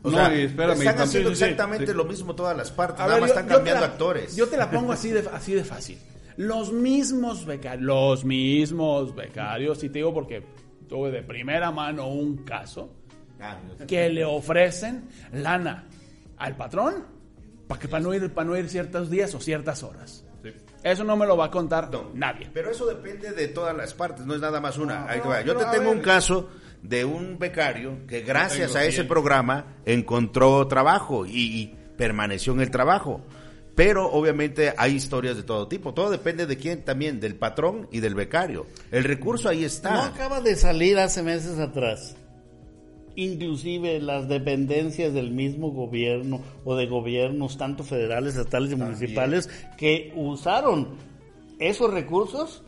Speaker 4: O
Speaker 6: No,
Speaker 4: sea,
Speaker 6: y espérame,
Speaker 4: están haciendo
Speaker 5: sí, sí, sí.
Speaker 4: exactamente
Speaker 6: Sí.
Speaker 4: lo mismo todas las partes,
Speaker 5: A
Speaker 4: nada
Speaker 5: ver,
Speaker 4: más
Speaker 5: yo-
Speaker 4: están
Speaker 5: yo
Speaker 4: cambiando
Speaker 5: la-
Speaker 4: actores.
Speaker 5: Yo te la pongo [laughs] así de, así de fácil. Los mismos becarios, los mismos becarios, y te digo porque tuve de primera mano un caso
Speaker 4: Ah,
Speaker 5: que le ofrecen lana al patrón para que para no ir para no ir ciertos días o ciertas horas.
Speaker 6: Sí.
Speaker 5: Eso no me lo va a contar
Speaker 4: No,
Speaker 5: nadie.
Speaker 4: Pero eso depende de todas las partes, no es nada más una.
Speaker 5: No,
Speaker 4: Yo te tengo un caso de un becario que gracias a ese programa encontró trabajo y, y permaneció en el trabajo. Pero obviamente hay historias de todo tipo. Todo depende de quién también, del patrón y del becario. El recurso ahí
Speaker 3: No
Speaker 4: está.
Speaker 3: acaba de salir hace meses atrás. Inclusive las dependencias del mismo gobierno o de gobiernos, tanto federales, estatales y municipales, que usaron esos recursos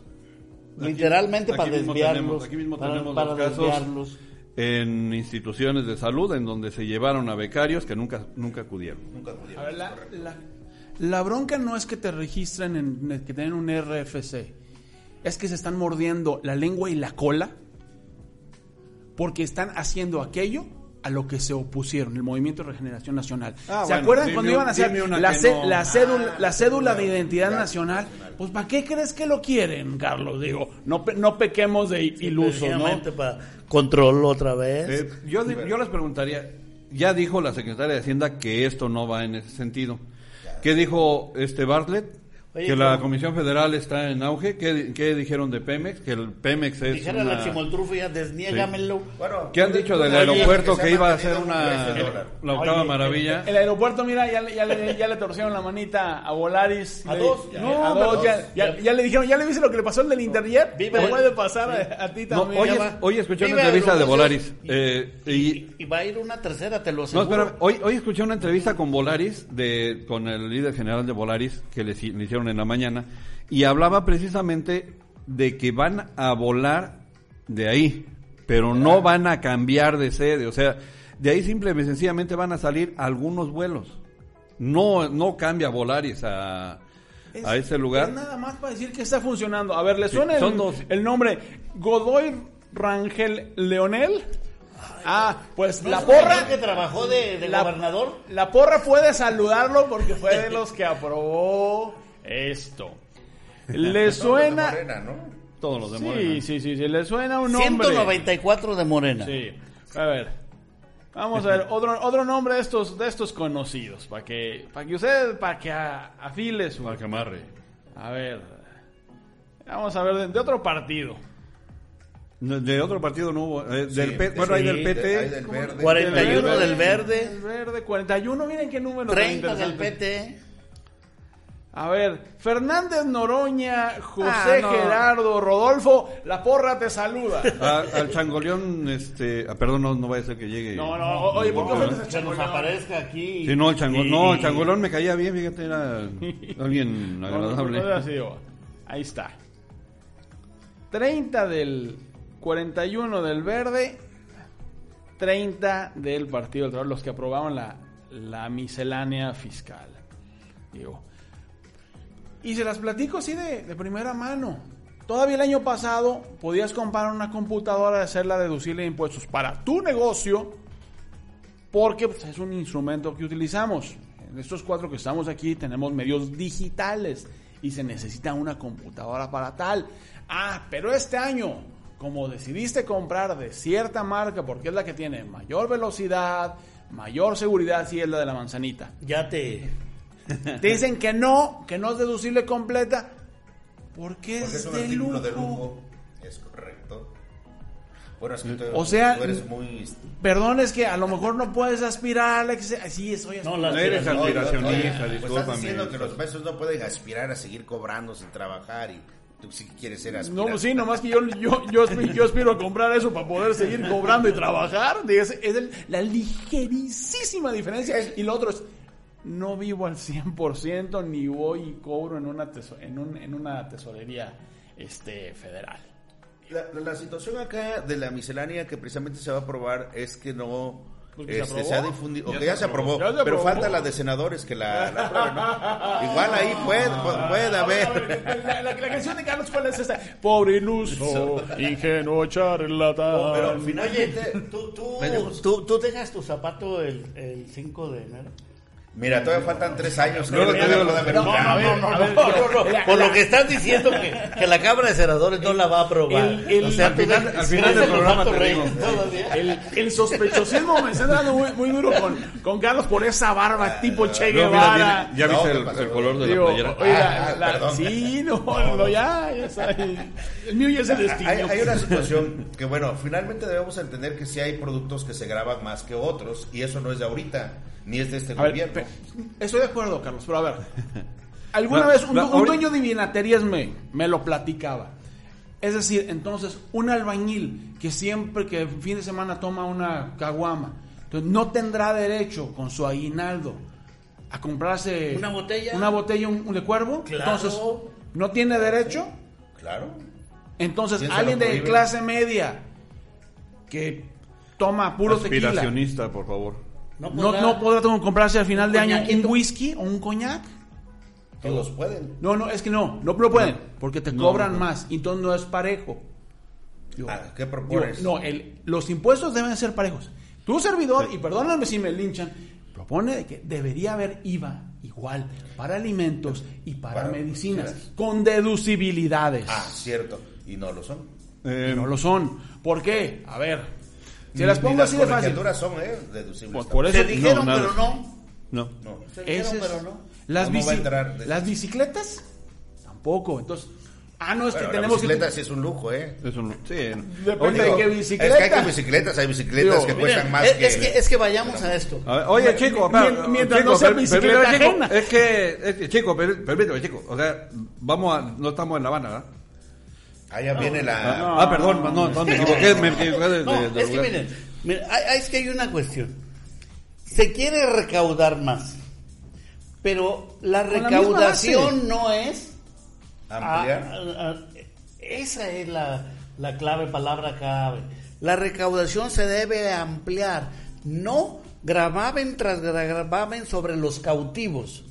Speaker 6: Aquí-
Speaker 3: literalmente
Speaker 6: aquí
Speaker 3: para
Speaker 6: mismo
Speaker 3: desviarlos.
Speaker 6: tenemos- aquí mismo
Speaker 3: para,
Speaker 6: tenemos
Speaker 3: para
Speaker 6: los casos
Speaker 3: desviarlos.
Speaker 6: en instituciones de salud en donde se llevaron a becarios que nunca nunca acudieron.
Speaker 5: A ver, la, la- la bronca no es que te registren en que tienen un RFC. Es que se están mordiendo la lengua y la cola porque están haciendo aquello a lo que se opusieron, el Movimiento de Regeneración Nacional.
Speaker 6: Ah,
Speaker 5: ¿Se
Speaker 6: bueno,
Speaker 5: acuerdan cuando
Speaker 6: un-
Speaker 5: iban a hacer la,
Speaker 6: no.
Speaker 5: la cédula,
Speaker 4: Ah,
Speaker 5: la cédula de identidad
Speaker 4: claro,
Speaker 5: nacional? Pues ¿para qué crees que lo quieren, Carlos? Digo, no, pe- no pequemos de ilusos, ¿no?
Speaker 3: Para control otra vez.
Speaker 6: Eh, yo, yo les preguntaría, ya dijo la secretaria de Hacienda que esto no va en ese sentido. ¿Qué dijo este Bartlett?
Speaker 3: Oye,
Speaker 6: que la
Speaker 3: ¿cómo?
Speaker 6: Comisión Federal está en auge. ¿Qué, qué dijeron de Pemex? Que el Pemex es
Speaker 3: Dijera
Speaker 6: una-
Speaker 3: la chimoltrufo ya desniégamelo.
Speaker 4: Bueno,
Speaker 6: ¿Qué han dicho del aeropuerto que iba a ser una la octava
Speaker 5: Oye,
Speaker 6: maravilla?
Speaker 5: El, el aeropuerto, mira, ya, le- ya, le, ya le torcieron la manita a Volaris.
Speaker 3: A
Speaker 5: Le-
Speaker 3: dos,
Speaker 5: ya,
Speaker 3: no,
Speaker 5: a
Speaker 3: pero
Speaker 5: dos,
Speaker 3: dos.
Speaker 5: ya, ya- ya le dijeron, ya le viste lo que le pasó al del Interjet.
Speaker 3: Vive-
Speaker 5: Te puede pasar a, a ti
Speaker 6: No,
Speaker 5: también.
Speaker 6: hoy, es- escuché una entrevista de Volaris. eh, y,
Speaker 3: Y, y va a ir una tercera, te lo
Speaker 6: No,
Speaker 3: aseguro.
Speaker 6: espera, hoy, hoy escuché una entrevista con Volaris, de, con el líder general de Volaris, que le hicieron en la mañana, y hablaba precisamente de que van a volar de ahí, pero no van a cambiar de sede, o sea, de ahí simple y sencillamente van a salir algunos vuelos. No, no cambia Volaris a,
Speaker 5: Es-
Speaker 6: a ese lugar.
Speaker 5: Es nada más para decir que está funcionando. A ver, ¿le suena el,
Speaker 6: son dos.
Speaker 5: el nombre Godoy Rangel Leonel? Ah, pues
Speaker 3: ¿No
Speaker 5: la porra.
Speaker 3: que trabajó de, de
Speaker 5: la,
Speaker 3: gobernador?
Speaker 5: La porra puede saludarlo porque fue de los que aprobó esto. ¿Le suena?
Speaker 4: Morena, ¿no?
Speaker 6: Todos los de
Speaker 5: Sí,
Speaker 6: Morena.
Speaker 5: sí, sí, sí, le suena un nombre.
Speaker 3: 194 de Morena.
Speaker 5: Sí. A ver. Vamos a ver otro otro nombre de estos de estos conocidos para que para que usted para que a- afile su
Speaker 6: Para que amarre.
Speaker 5: A ver. Vamos a ver de, de otro partido.
Speaker 6: De, de otro partido no hubo. eh, del
Speaker 4: Sí,
Speaker 6: P- bueno, hay
Speaker 3: sí,
Speaker 6: del PT.
Speaker 4: Hay del verde.
Speaker 3: 41 del verde,
Speaker 5: El verde 41, miren qué número tan
Speaker 3: 30 del. PT.
Speaker 5: A ver, Fernández Noroña, José
Speaker 6: Ah, no.
Speaker 5: Gerardo, Rodolfo, la porra te saluda.
Speaker 6: A- al changoleón, este, ah, perdón, no, no vaya a ser que llegue.
Speaker 5: No, no, oye, ¿por qué
Speaker 6: No,
Speaker 5: ofendes
Speaker 3: nos
Speaker 5: Changoleón?
Speaker 3: aparezca aquí.
Speaker 6: Sí, no, el changolón,
Speaker 3: Y-
Speaker 6: no, el changolón me caía bien, fíjate, era alguien [laughs] agradable.
Speaker 5: no. Ahí está. 30 del 41 del verde, 30 del Partido del Trabajo, los que aprobaron la, la miscelánea fiscal. Digo. Y se las platico así de, primera mano. Todavía el año pasado podías comprar una computadora y hacerla deducible de impuestos para tu negocio porque pues, es un instrumento que utilizamos. En estos cuatro que estamos aquí tenemos medios digitales y se necesita una computadora para tal. Ah, pero este año, como decidiste comprar de cierta marca porque es la que tiene mayor velocidad, mayor seguridad, si es la de la manzanita.
Speaker 3: Ya te. [laughs]
Speaker 5: Te dicen que no, que no es deducible completa. Porque
Speaker 4: Porque
Speaker 5: es,
Speaker 4: es un
Speaker 5: de,
Speaker 4: artículo
Speaker 5: lujo.
Speaker 4: de lujo. Es correcto. Bueno, es que tú,
Speaker 5: O sea,
Speaker 4: tú eres muy...
Speaker 5: Perdón, es que a lo mejor no puedes aspirar a la Sí, soy
Speaker 3: No,
Speaker 6: No eres
Speaker 3: No,
Speaker 6: aspiracionista,
Speaker 4: Oye, pues
Speaker 6: discúlpame.
Speaker 4: estás diciendo que los maestros no pueden aspirar a seguir cobrando sin trabajar y tú sí quieres ser aspirante.
Speaker 5: No, sí, nomás que yo, yo, yo, aspiro, yo aspiro a comprar eso para poder seguir cobrando y trabajar. Es, es el- la ligerísima diferencia. Y lo otro es, no vivo al 100% ni voy y cobro en una, teso- en un- en una tesorería este, federal.
Speaker 4: La, la situación acá de la miscelánea que precisamente se va a aprobar es que no
Speaker 5: Pues que se
Speaker 4: este, se ha difundido, o
Speaker 5: Ya
Speaker 4: que ya se
Speaker 5: aprobó.
Speaker 4: aprobó,
Speaker 5: Ya se
Speaker 4: pero
Speaker 5: aprobó.
Speaker 4: falta la de senadores que la, la aprueben, ¿no? Igual ahí puede, pu- puede haber.
Speaker 5: La, la- la canción de Carlos, ¿cuál es esta? Pobre iluso, [laughs] ingenuo charlatán.
Speaker 4: Pero
Speaker 3: Oye,
Speaker 4: finalmente,
Speaker 3: ¿tú, tú, tú, tú dejas tu zapato el, el 5 de enero?
Speaker 4: Mira, todavía faltan tres años.
Speaker 6: No,
Speaker 4: que
Speaker 6: no, no.
Speaker 3: Por lo que estás diciendo que, que la Cámara de Senadores no la va a aprobar.
Speaker 5: El- el-
Speaker 3: o sea,
Speaker 6: al final-
Speaker 3: dejas-
Speaker 6: al final del
Speaker 3: el
Speaker 6: programa te digo.
Speaker 5: El, el sospechosismo me está dando muy, muy duro con, con Carlos por esa barba tipo Che
Speaker 6: No, mira,
Speaker 5: Guevara.
Speaker 6: ya
Speaker 4: No,
Speaker 6: viste
Speaker 4: ¿qué
Speaker 6: el, el color de
Speaker 5: Digo,
Speaker 6: la playera.
Speaker 5: oye, la-
Speaker 4: Ah,
Speaker 5: la-
Speaker 4: perdón.
Speaker 5: sí, no, no, ya, ya. El mío ya se destino.
Speaker 4: Hay, hay una situación que, bueno, finalmente debemos entender que sí hay productos que se graban más que otros y eso no es de ahorita, ni es de este
Speaker 5: A ver,
Speaker 4: gobierno.
Speaker 5: pe- estoy de acuerdo, Carlos, pero a ver. [laughs] Alguna
Speaker 6: La-
Speaker 5: vez un,
Speaker 6: la-
Speaker 5: un dueño de vinaterías me, me lo platicaba. Es decir, entonces, un albañil que siempre que fin de semana toma una caguama, entonces no tendrá derecho con su aguinaldo a comprarse
Speaker 3: ¿Una botella?
Speaker 5: una botella un, un de cuervo.
Speaker 3: Claro.
Speaker 5: Entonces, no tiene derecho.
Speaker 4: Claro.
Speaker 5: Entonces,
Speaker 4: ¿Quién se
Speaker 5: alguien de clase media que toma puro tequila
Speaker 6: Aspiracionista, por favor.
Speaker 3: No
Speaker 5: no,
Speaker 3: podrá-
Speaker 5: no podrá comprarse al final de año un whisky o un coñac.
Speaker 4: Todos pueden.
Speaker 5: No, no, es que no, no lo pueden, porque te cobran más, y entonces no es parejo. Digo,
Speaker 4: Ah, ¿Qué
Speaker 5: digo,
Speaker 4: propones?
Speaker 5: no, el- los impuestos deben ser parejos. Tu servidor, y perdóname si me linchan, propone de que debería haber IVA igual para alimentos y para,
Speaker 4: Para
Speaker 5: medicinas,
Speaker 4: medicinas.
Speaker 5: con deducibilidades.
Speaker 4: Ah, cierto. Y no lo son.
Speaker 6: Eh,
Speaker 5: Y no lo son. ¿Por qué? A ver, si las pongo así de fácil.
Speaker 4: colegiaturas son, ¿eh? Deducibles.
Speaker 5: Pues por
Speaker 3: Se
Speaker 5: eso-
Speaker 3: dijeron,
Speaker 6: no, nada.
Speaker 3: pero no.
Speaker 6: no.
Speaker 4: No.
Speaker 3: Se dijeron,
Speaker 5: es-
Speaker 3: pero no.
Speaker 5: Las,
Speaker 4: ¿Cómo va a
Speaker 5: bici-
Speaker 4: entrar
Speaker 5: las bicicletas, tampoco. Entonces, ah, no, es
Speaker 4: Bueno,
Speaker 5: que
Speaker 4: la
Speaker 5: tenemos que...
Speaker 4: bicicleta sí es un lujo, ¿eh?
Speaker 6: Eso no. Sí.
Speaker 5: Depende de qué
Speaker 4: Es
Speaker 5: bicicleta.
Speaker 4: que hay que bicicletas, hay bicicletas
Speaker 5: Digo,
Speaker 4: que cuestan
Speaker 3: Miren,
Speaker 4: más
Speaker 3: es,
Speaker 4: que...
Speaker 3: es que es que vayamos a esto.
Speaker 6: A ver, oye, chico, espera,
Speaker 5: mientras
Speaker 6: chico,
Speaker 5: no sea bicicleta
Speaker 6: permítame, chico,
Speaker 5: ajena.
Speaker 6: Es que, es que, chico, per- permítame, chico. O sea, vamos a, no estamos en La Habana, ¿verdad?
Speaker 4: Allá viene la...
Speaker 6: Ah, ah, perdón, no, no, me equivoqué, me equivoqué de,
Speaker 3: No,
Speaker 6: de- de
Speaker 3: es que miren, miren, hay- es que hay una cuestión. Se quiere recaudar más, pero la recaudación no es...
Speaker 4: Ampliar.
Speaker 3: Ah, ah, esa es la, la clave, palabra clave. La recaudación se debe ampliar, no gravamen tras gravamen sobre los cautivos.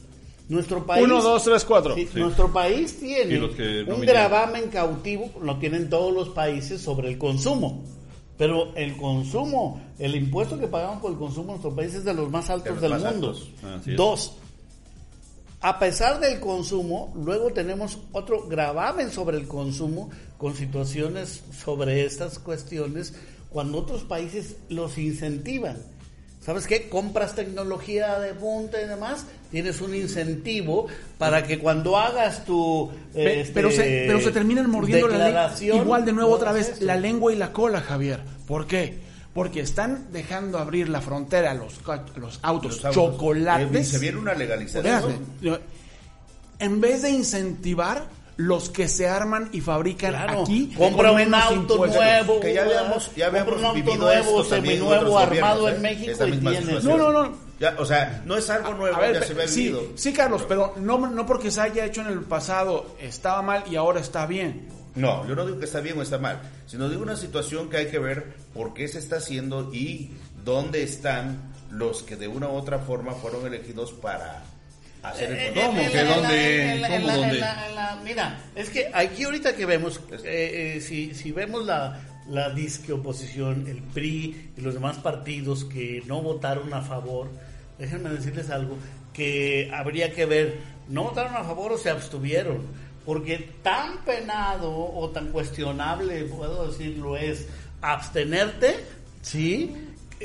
Speaker 3: Nuestro país,
Speaker 5: Uno, dos, tres, cuatro.
Speaker 3: Sí,
Speaker 6: Sí.
Speaker 3: Nuestro país tiene
Speaker 6: no
Speaker 3: un gravamen cautivo, lo tienen todos los países sobre el consumo. Pero el consumo, el impuesto que pagamos por el consumo en nuestro país es de los más altos
Speaker 4: los
Speaker 3: del
Speaker 4: más
Speaker 3: mundo.
Speaker 4: altos.
Speaker 3: Dos, a pesar del consumo, luego tenemos otro gravamen sobre el consumo con situaciones sobre estas cuestiones cuando otros países los incentivan. ¿Sabes qué? Compras tecnología de punta y demás, tienes un incentivo para que cuando hagas tu...
Speaker 5: Pe-
Speaker 3: este,
Speaker 5: pero, se, pero se terminan mordiendo la lengua.
Speaker 3: declaración,
Speaker 5: Igual de nuevo otra vez,
Speaker 3: eso.
Speaker 5: la lengua y la cola, Javier. ¿Por qué? Porque están dejando abrir la frontera a los, autos
Speaker 4: Los autos.
Speaker 5: chocolates.
Speaker 4: Eh, se viene una legalización.
Speaker 5: En vez de incentivar los que se arman y fabrican
Speaker 3: Claro,
Speaker 5: aquí,
Speaker 3: compra un auto
Speaker 5: impuestos.
Speaker 3: nuevo,
Speaker 4: Que ya habíamos, ya
Speaker 3: compra
Speaker 4: habíamos
Speaker 3: un auto
Speaker 4: vivido
Speaker 3: nuevo,
Speaker 4: esto
Speaker 3: seminuevo, armado
Speaker 4: gobiernos,
Speaker 3: en
Speaker 4: ¿eh?
Speaker 3: México y
Speaker 4: situación.
Speaker 5: No, no, no.
Speaker 4: Ya, o sea, no es algo nuevo,
Speaker 5: A ver,
Speaker 4: ya se ve
Speaker 5: sí,
Speaker 4: vivido.
Speaker 5: sí, Carlos, pero no, no porque se haya hecho en el pasado estaba mal y ahora está bien.
Speaker 4: No, yo no digo que está bien o está mal, sino digo una situación que hay que ver por qué se está haciendo y dónde están los que de una u otra forma fueron elegidos para hacer el
Speaker 3: Eh,
Speaker 6: ¿Cómo?
Speaker 3: en
Speaker 6: ¿Que dónde?
Speaker 3: Mira, es que aquí ahorita que vemos, eh, eh, si, si vemos la, la disque oposición, el PRI y los demás partidos que no votaron a favor, déjenme decirles algo, que habría que ver, no votaron a favor o se abstuvieron, porque tan penado o tan cuestionable, puedo decirlo, es abstenerte, ¿sí?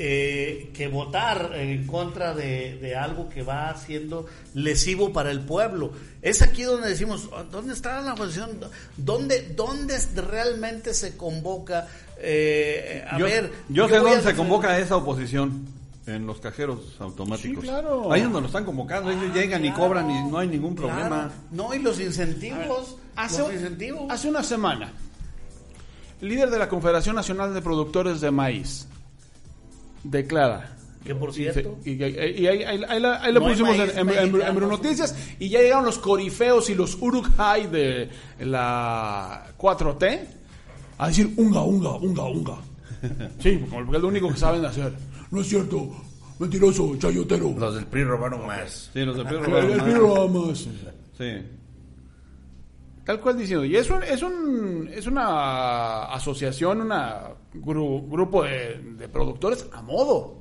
Speaker 3: Eh, que votar en contra de, de algo que va siendo lesivo para el pueblo. Es aquí donde decimos, ¿dónde está la oposición? ¿Dónde, dónde realmente se convoca? Eh, a
Speaker 6: yo,
Speaker 3: ver,
Speaker 6: yo sé dónde se convoca esa oposición. En los cajeros automáticos.
Speaker 5: Sí, claro.
Speaker 6: Ahí es donde lo están convocando. Ellos llegan y cobran y no hay ningún
Speaker 3: Claro.
Speaker 6: problema.
Speaker 3: No, y los incentivos.
Speaker 5: Hace,
Speaker 3: los incentivos.
Speaker 5: hace una semana, el líder de la Confederación Nacional de Productores de Maíz declara.
Speaker 3: Que por cierto.
Speaker 5: Y, y- y ahí, ahí- ahí la, ahí la
Speaker 3: No hay
Speaker 5: pusimos en, en, en-
Speaker 3: mexicano.
Speaker 5: en Noticias y ya llegaron los corifeos y los Uruk-hai de la 4T a decir unga, unga, unga, unga. [laughs] Sí, porque es lo único que saben hacer. No es cierto, mentiroso, chayotero.
Speaker 4: Los del PRI robaron más.
Speaker 6: Sí, los de Pedro
Speaker 5: El-
Speaker 6: robaron
Speaker 5: el
Speaker 6: más.
Speaker 5: Piro Amas.
Speaker 6: Sí.
Speaker 5: Tal cual diciendo, y es un, es un es una asociación, una gru- grupo de, de productores a modo.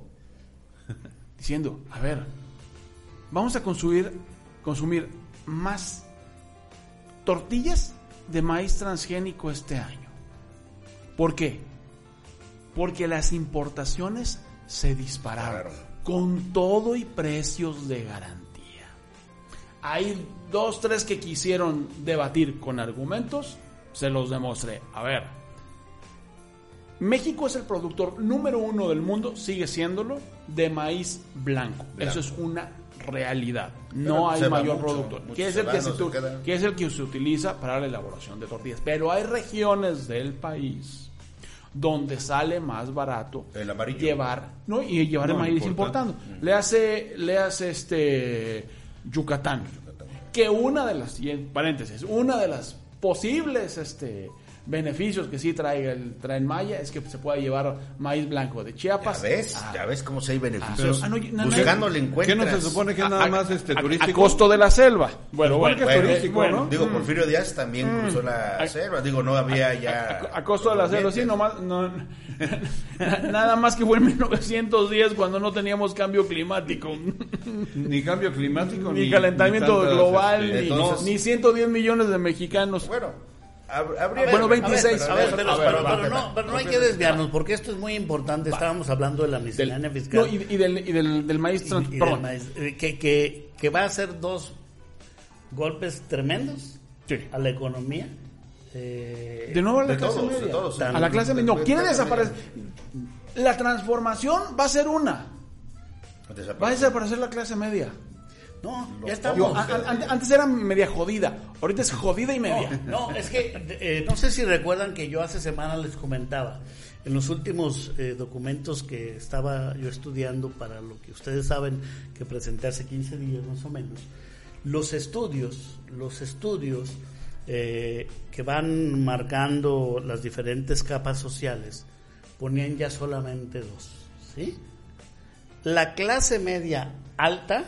Speaker 5: [laughs] Diciendo, a ver, vamos a consumir consumir más tortillas de maíz transgénico este año. ¿Por qué? Porque las importaciones se dispararon con todo y precios de garantía. Hay dos, tres que quisieron debatir con argumentos, se los demostré. A ver, México es el productor número uno del mundo, sigue siéndolo, de maíz blanco.
Speaker 4: Blanco.
Speaker 5: Eso es una realidad. No
Speaker 4: Pero
Speaker 5: hay mayor
Speaker 4: mucho,
Speaker 5: productor.
Speaker 4: mucho
Speaker 5: Que es, el que, se
Speaker 4: se
Speaker 5: tu-
Speaker 4: queda.
Speaker 5: que es el que se utiliza para la elaboración de tortillas. Pero hay regiones del país donde sale más barato
Speaker 4: El amarillo.
Speaker 5: llevar no y llevar el maíz
Speaker 6: importando.
Speaker 5: importando. Le hace le hace este Yucatán, que una de las y en paréntesis, una de las posibles este beneficios que sí trae el trae el Maya es que se pueda llevar maíz blanco de
Speaker 4: Ya
Speaker 5: Chiapas.
Speaker 4: ves,
Speaker 5: a-
Speaker 4: ya ves cómo si hay beneficios.
Speaker 5: Ah, no, no, no,
Speaker 4: Buscándole
Speaker 6: ¿Qué
Speaker 4: encuentras.
Speaker 6: no se supone que es nada más este
Speaker 5: a-
Speaker 6: turístico?
Speaker 5: A costo de la selva. Bueno,
Speaker 6: supone que es
Speaker 5: bueno,
Speaker 6: turístico,
Speaker 5: bueno,
Speaker 6: ¿no?
Speaker 4: Digo, Porfirio Díaz también cruzó la selva. Digo, no había ya.
Speaker 5: A, a costo de la selva, sí, nomás, no, [laughs] nada más que fue en 1910 cuando no teníamos cambio climático,
Speaker 6: Ni cambio climático, [laughs]
Speaker 5: ni calentamiento
Speaker 6: tantas,
Speaker 5: global,
Speaker 6: este,
Speaker 5: ni,
Speaker 4: entonces-
Speaker 5: ni 110 millones de mexicanos.
Speaker 4: Bueno, habría.
Speaker 5: Bueno,
Speaker 4: a ver,
Speaker 5: 26,
Speaker 3: A ver,
Speaker 4: pero-
Speaker 3: pero, no, pero no hay que desviarnos, porque esto es muy importante. Estábamos hablando de la miscelánea fiscal.
Speaker 5: no, y, y del, y del, del maíz trans-
Speaker 3: y del
Speaker 5: perdón.
Speaker 3: maíz, eh, que, que, que va a ser dos golpes tremendos
Speaker 5: Sí.
Speaker 3: a la economía. Eh,
Speaker 5: De nuevo a la
Speaker 4: De
Speaker 5: clase
Speaker 4: todos, de
Speaker 5: media.
Speaker 4: todos.
Speaker 5: a la clase media. No, quiere
Speaker 4: de-
Speaker 5: desaparecer. La transformación va a ser una. Va a desaparecer la clase media.
Speaker 3: No, ya
Speaker 5: Yo,
Speaker 3: estamos.
Speaker 5: a- a- an- antes era media jodida. Ahorita es jodida y media.
Speaker 3: No, es que eh, no sé si recuerdan que yo hace semanas les comentaba en los últimos eh, documentos que estaba yo estudiando para lo que ustedes saben que presenté hace 15 días más o menos, los estudios, los estudios eh, que van marcando las diferentes capas sociales ponían ya solamente dos, ¿sí? La clase media alta,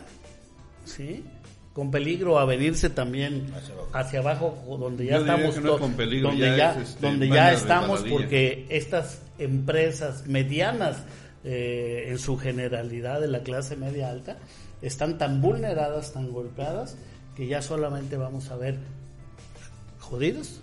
Speaker 3: ¿sí? Con peligro a venirse también
Speaker 4: Hacia abajo.
Speaker 3: hacia abajo, donde ya
Speaker 6: Yo
Speaker 3: estamos,
Speaker 6: no con peligro,
Speaker 3: donde
Speaker 6: ya
Speaker 3: ya,
Speaker 6: es, este,
Speaker 3: donde ya estamos, porque estas empresas medianas, eh, en su generalidad de la clase media alta, están tan vulneradas, tan golpeadas, que ya solamente vamos a ver jodidos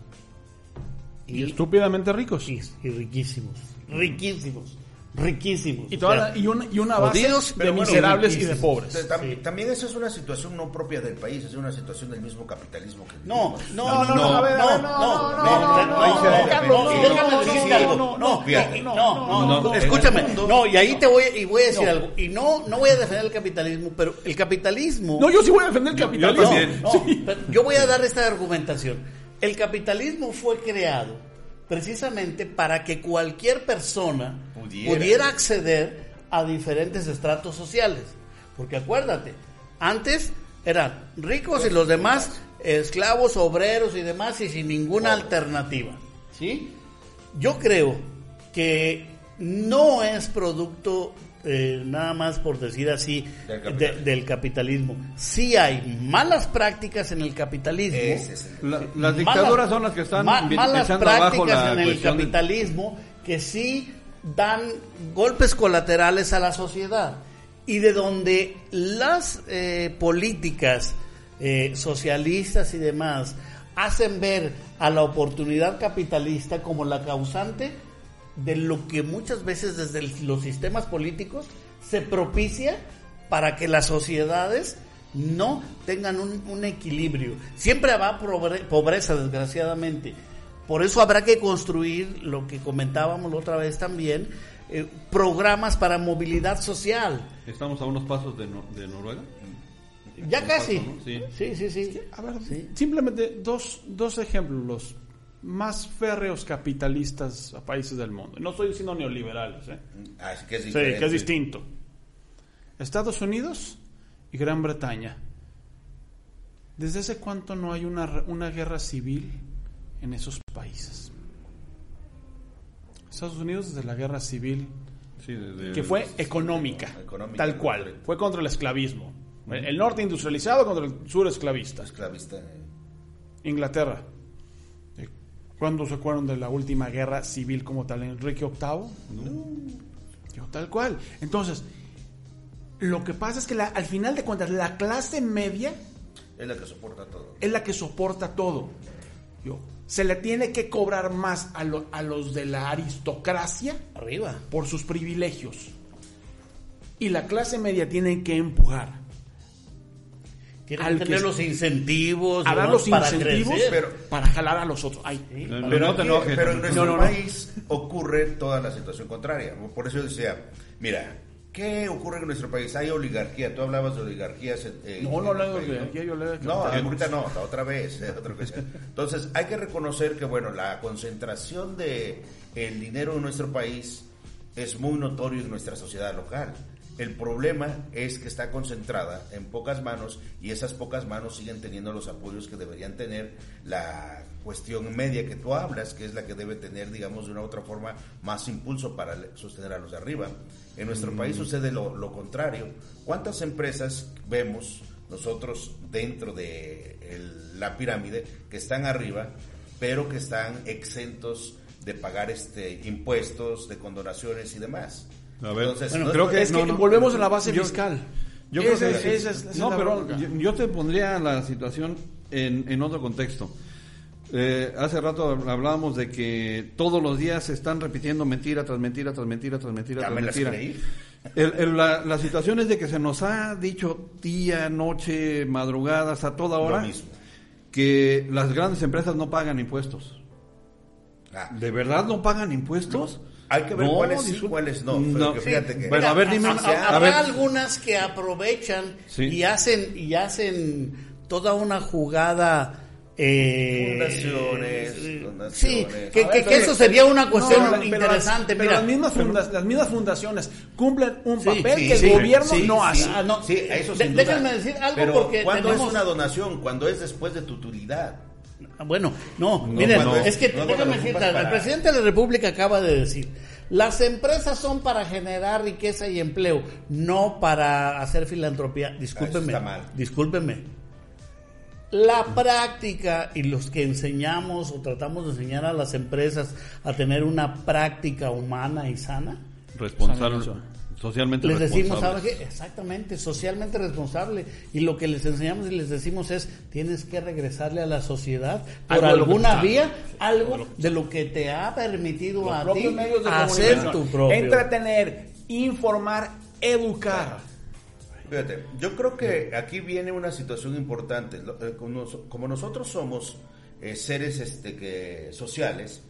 Speaker 5: Y estúpidamente ricos.
Speaker 3: y, y riquísimos, riquísimos, riquísimos.
Speaker 5: Y,
Speaker 3: O
Speaker 5: toda
Speaker 3: sea,
Speaker 5: la- y, una, y una base
Speaker 3: jodidos,
Speaker 5: de
Speaker 3: bueno,
Speaker 5: miserables y de pobres.
Speaker 4: Tam- También esa es una situación no propia del país, es una situación del mismo capitalismo que
Speaker 3: No,
Speaker 4: vivimos.
Speaker 3: no, no,
Speaker 5: no,
Speaker 3: no, no, no,
Speaker 5: no,
Speaker 3: no,
Speaker 5: no,
Speaker 3: no,
Speaker 5: no,
Speaker 3: no,
Speaker 5: no,
Speaker 3: no,
Speaker 5: Carlos,
Speaker 3: no, y
Speaker 5: no,
Speaker 3: déjame
Speaker 5: no,
Speaker 3: decirte
Speaker 5: no,
Speaker 3: algo.
Speaker 5: no,
Speaker 3: No,
Speaker 4: fíjate.
Speaker 3: no, no, no,
Speaker 6: no,
Speaker 3: escúchame. No, y ahí te voy y voy a decir algo. Y no, no voy a defender el capitalismo, pero el capitalismo.
Speaker 5: No, yo sí voy a defender el capitalismo.
Speaker 3: yo voy a dar esta argumentación. El capitalismo fue creado precisamente para que cualquier persona
Speaker 4: Pudiera.
Speaker 3: pudiera, acceder a diferentes estratos sociales. Porque acuérdate, antes eran ricos y los demás esclavos, obreros y demás y sin ninguna alternativa. ¿Sí? Yo creo que no es producto eh, nada más por decir así
Speaker 4: Del
Speaker 3: de-
Speaker 4: capitalismo.
Speaker 3: del capitalismo. Sí hay malas prácticas en el capitalismo.
Speaker 4: Ese es el-
Speaker 6: La- las dictaduras son las que están
Speaker 3: ma- malas
Speaker 6: abajo
Speaker 3: prácticas
Speaker 6: la
Speaker 3: en el capitalismo que sí dan golpes colaterales a la sociedad y de donde las eh, políticas eh, socialistas y demás hacen ver a la oportunidad capitalista como la causante de lo que muchas veces desde los sistemas políticos se propicia para que las sociedades no tengan un, equilibrio. Siempre pobre- pobreza, desgraciadamente. Por eso habrá que construir lo que comentábamos la otra vez también, eh, programas para movilidad social.
Speaker 6: Estamos a unos pasos de, Nor- de Noruega.
Speaker 3: Ya
Speaker 6: Un
Speaker 3: casi.
Speaker 6: paso, ¿no? Sí.
Speaker 3: sí, sí. sí.
Speaker 5: A ver,
Speaker 3: Sí.
Speaker 5: simplemente dos, dos ejemplos, los más férreos capitalistas a países del mundo. No estoy diciendo neoliberales, ¿eh?
Speaker 4: Así que es
Speaker 5: Sí, que es distinto. Estados Unidos y Gran Bretaña. ¿Desde hace cuánto no hay una, una guerra civil en esos países? Estados Unidos desde la guerra civil
Speaker 6: Sí, de-
Speaker 5: que fue económica,
Speaker 4: Económica,
Speaker 5: tal cual,
Speaker 4: correcto.
Speaker 5: fue contra el esclavismo. El norte industrializado contra el sur esclavista.
Speaker 4: Esclavista. eh.
Speaker 5: Inglaterra. Eh, ¿Cuándo se acuerdan de la última guerra civil como tal? ¿Enrique VIII? Yo, tal cual. Entonces, lo que pasa es que la- al final de cuentas, la clase media
Speaker 4: Es la que soporta todo.
Speaker 5: es la que soporta todo. Yo, se le tiene que cobrar más a, lo- a los de la aristocracia
Speaker 3: Arriba.
Speaker 5: por sus privilegios. Y la clase media tiene que empujar
Speaker 3: Tienen
Speaker 5: Al
Speaker 3: que
Speaker 5: que
Speaker 3: tener
Speaker 5: es-
Speaker 3: los incentivos.
Speaker 5: a dar
Speaker 3: ¿no?
Speaker 5: los
Speaker 3: para
Speaker 5: incentivos
Speaker 3: crecer.
Speaker 4: pero-
Speaker 5: para jalar a los otros. Ay,
Speaker 3: Sí.
Speaker 4: Pero,
Speaker 6: no te
Speaker 4: aquí-
Speaker 6: enojes.
Speaker 4: pero en nuestro
Speaker 5: No, no, no.
Speaker 4: país ocurre toda la situación contraria. Por eso yo decía, mira, ¿qué ocurre en nuestro país? Hay oligarquía. Tú hablabas de oligarquías. en- en-
Speaker 5: No, no hablaba de oligarquía, yo hablaba de
Speaker 4: No, ahorita no, la otra vez. eh, otra vez. Entonces, hay que reconocer que, bueno, la concentración de el dinero en nuestro país es muy notorio en nuestra sociedad local. El problema es que está concentrada en pocas manos y esas pocas manos siguen teniendo los apoyos que deberían tener la cuestión media que tú hablas, que es la que debe tener, digamos, de una u otra forma más impulso para sostener a los de arriba. En nuestro país sucede lo, lo contrario. ¿Cuántas empresas vemos nosotros dentro de el- la pirámide que están arriba, pero que están exentos de pagar este impuestos, de condonaciones y demás?
Speaker 6: A ver,
Speaker 3: bueno,
Speaker 4: no-
Speaker 6: creo que
Speaker 5: es que
Speaker 6: no, no.
Speaker 5: volvemos a la base
Speaker 6: Yo-
Speaker 5: fiscal.
Speaker 6: Yo creo
Speaker 5: Esa
Speaker 6: que
Speaker 5: es-
Speaker 6: sí.
Speaker 5: esa es- esa es
Speaker 6: no,
Speaker 5: la
Speaker 6: pero
Speaker 5: bronca.
Speaker 6: yo, yo te pondría la situación en, en otro contexto. Eh, hace rato hablábamos de que todos los días se están repitiendo mentira tras mentira tras mentira tras mentira tras mentira. El- el- la, la situación es de que se nos ha dicho día, noche, madrugadas, a toda hora, que las grandes empresas no pagan impuestos.
Speaker 4: Ah,
Speaker 6: ¿De verdad no pagan impuestos?
Speaker 4: Hay que ver
Speaker 6: No,
Speaker 4: cuáles sí, cuáles no. Que fíjate que-
Speaker 6: Bueno, a ver, dime.
Speaker 3: Ha-
Speaker 6: un-
Speaker 3: ha-
Speaker 6: a
Speaker 3: habrá
Speaker 6: ver,
Speaker 3: algunas que aprovechan
Speaker 6: Sí.
Speaker 3: y hacen y hacen toda una jugada eh,
Speaker 4: Fundaciones, donaciones.
Speaker 3: sí que, eso sería una cuestión
Speaker 5: No, las-
Speaker 3: interesante
Speaker 5: pero
Speaker 3: mira
Speaker 5: las, mismas funda- las mismas fundaciones cumplen un
Speaker 3: Sí,
Speaker 5: papel
Speaker 3: sí,
Speaker 5: que
Speaker 3: sí,
Speaker 5: el gobierno
Speaker 4: sí,
Speaker 5: no
Speaker 4: sí.
Speaker 5: hace.
Speaker 3: Ah, no.
Speaker 4: Sí, eso
Speaker 3: De-
Speaker 4: sin duda.
Speaker 3: déjenme decir algo
Speaker 4: Pero
Speaker 3: porque
Speaker 4: ¿cuándo
Speaker 3: tenemos-
Speaker 4: es una donación? Cuando es después de tu utilidad.
Speaker 3: Ah, Bueno, no, miren,
Speaker 4: cuando
Speaker 3: es que
Speaker 4: no,
Speaker 3: déjame decirte,
Speaker 4: ocupas
Speaker 3: el
Speaker 4: para-
Speaker 3: presidente de la República acaba de decir, las empresas son para generar riqueza y empleo, no para hacer filantropía. Discúlpenme,
Speaker 4: Ah, está mal.
Speaker 3: discúlpenme. La práctica y los que enseñamos o tratamos de enseñar a las empresas a tener una práctica humana y sana,
Speaker 6: responsable, socialmente
Speaker 3: les decimos,
Speaker 6: responsable.
Speaker 3: ¿sabes qué? Exactamente, socialmente responsable. Y lo que les enseñamos y les decimos es, tienes que regresarle a la sociedad por
Speaker 5: Algo
Speaker 3: alguna vía, algo de lo que te ha permitido
Speaker 5: Los
Speaker 3: a ti
Speaker 5: propios medios de
Speaker 3: hacer tu propio.
Speaker 5: Entretener, informar, educar.
Speaker 4: Fíjate, yo creo que aquí viene una situación importante. Lo- eh, como nosotros somos eh, seres este, que, sociales,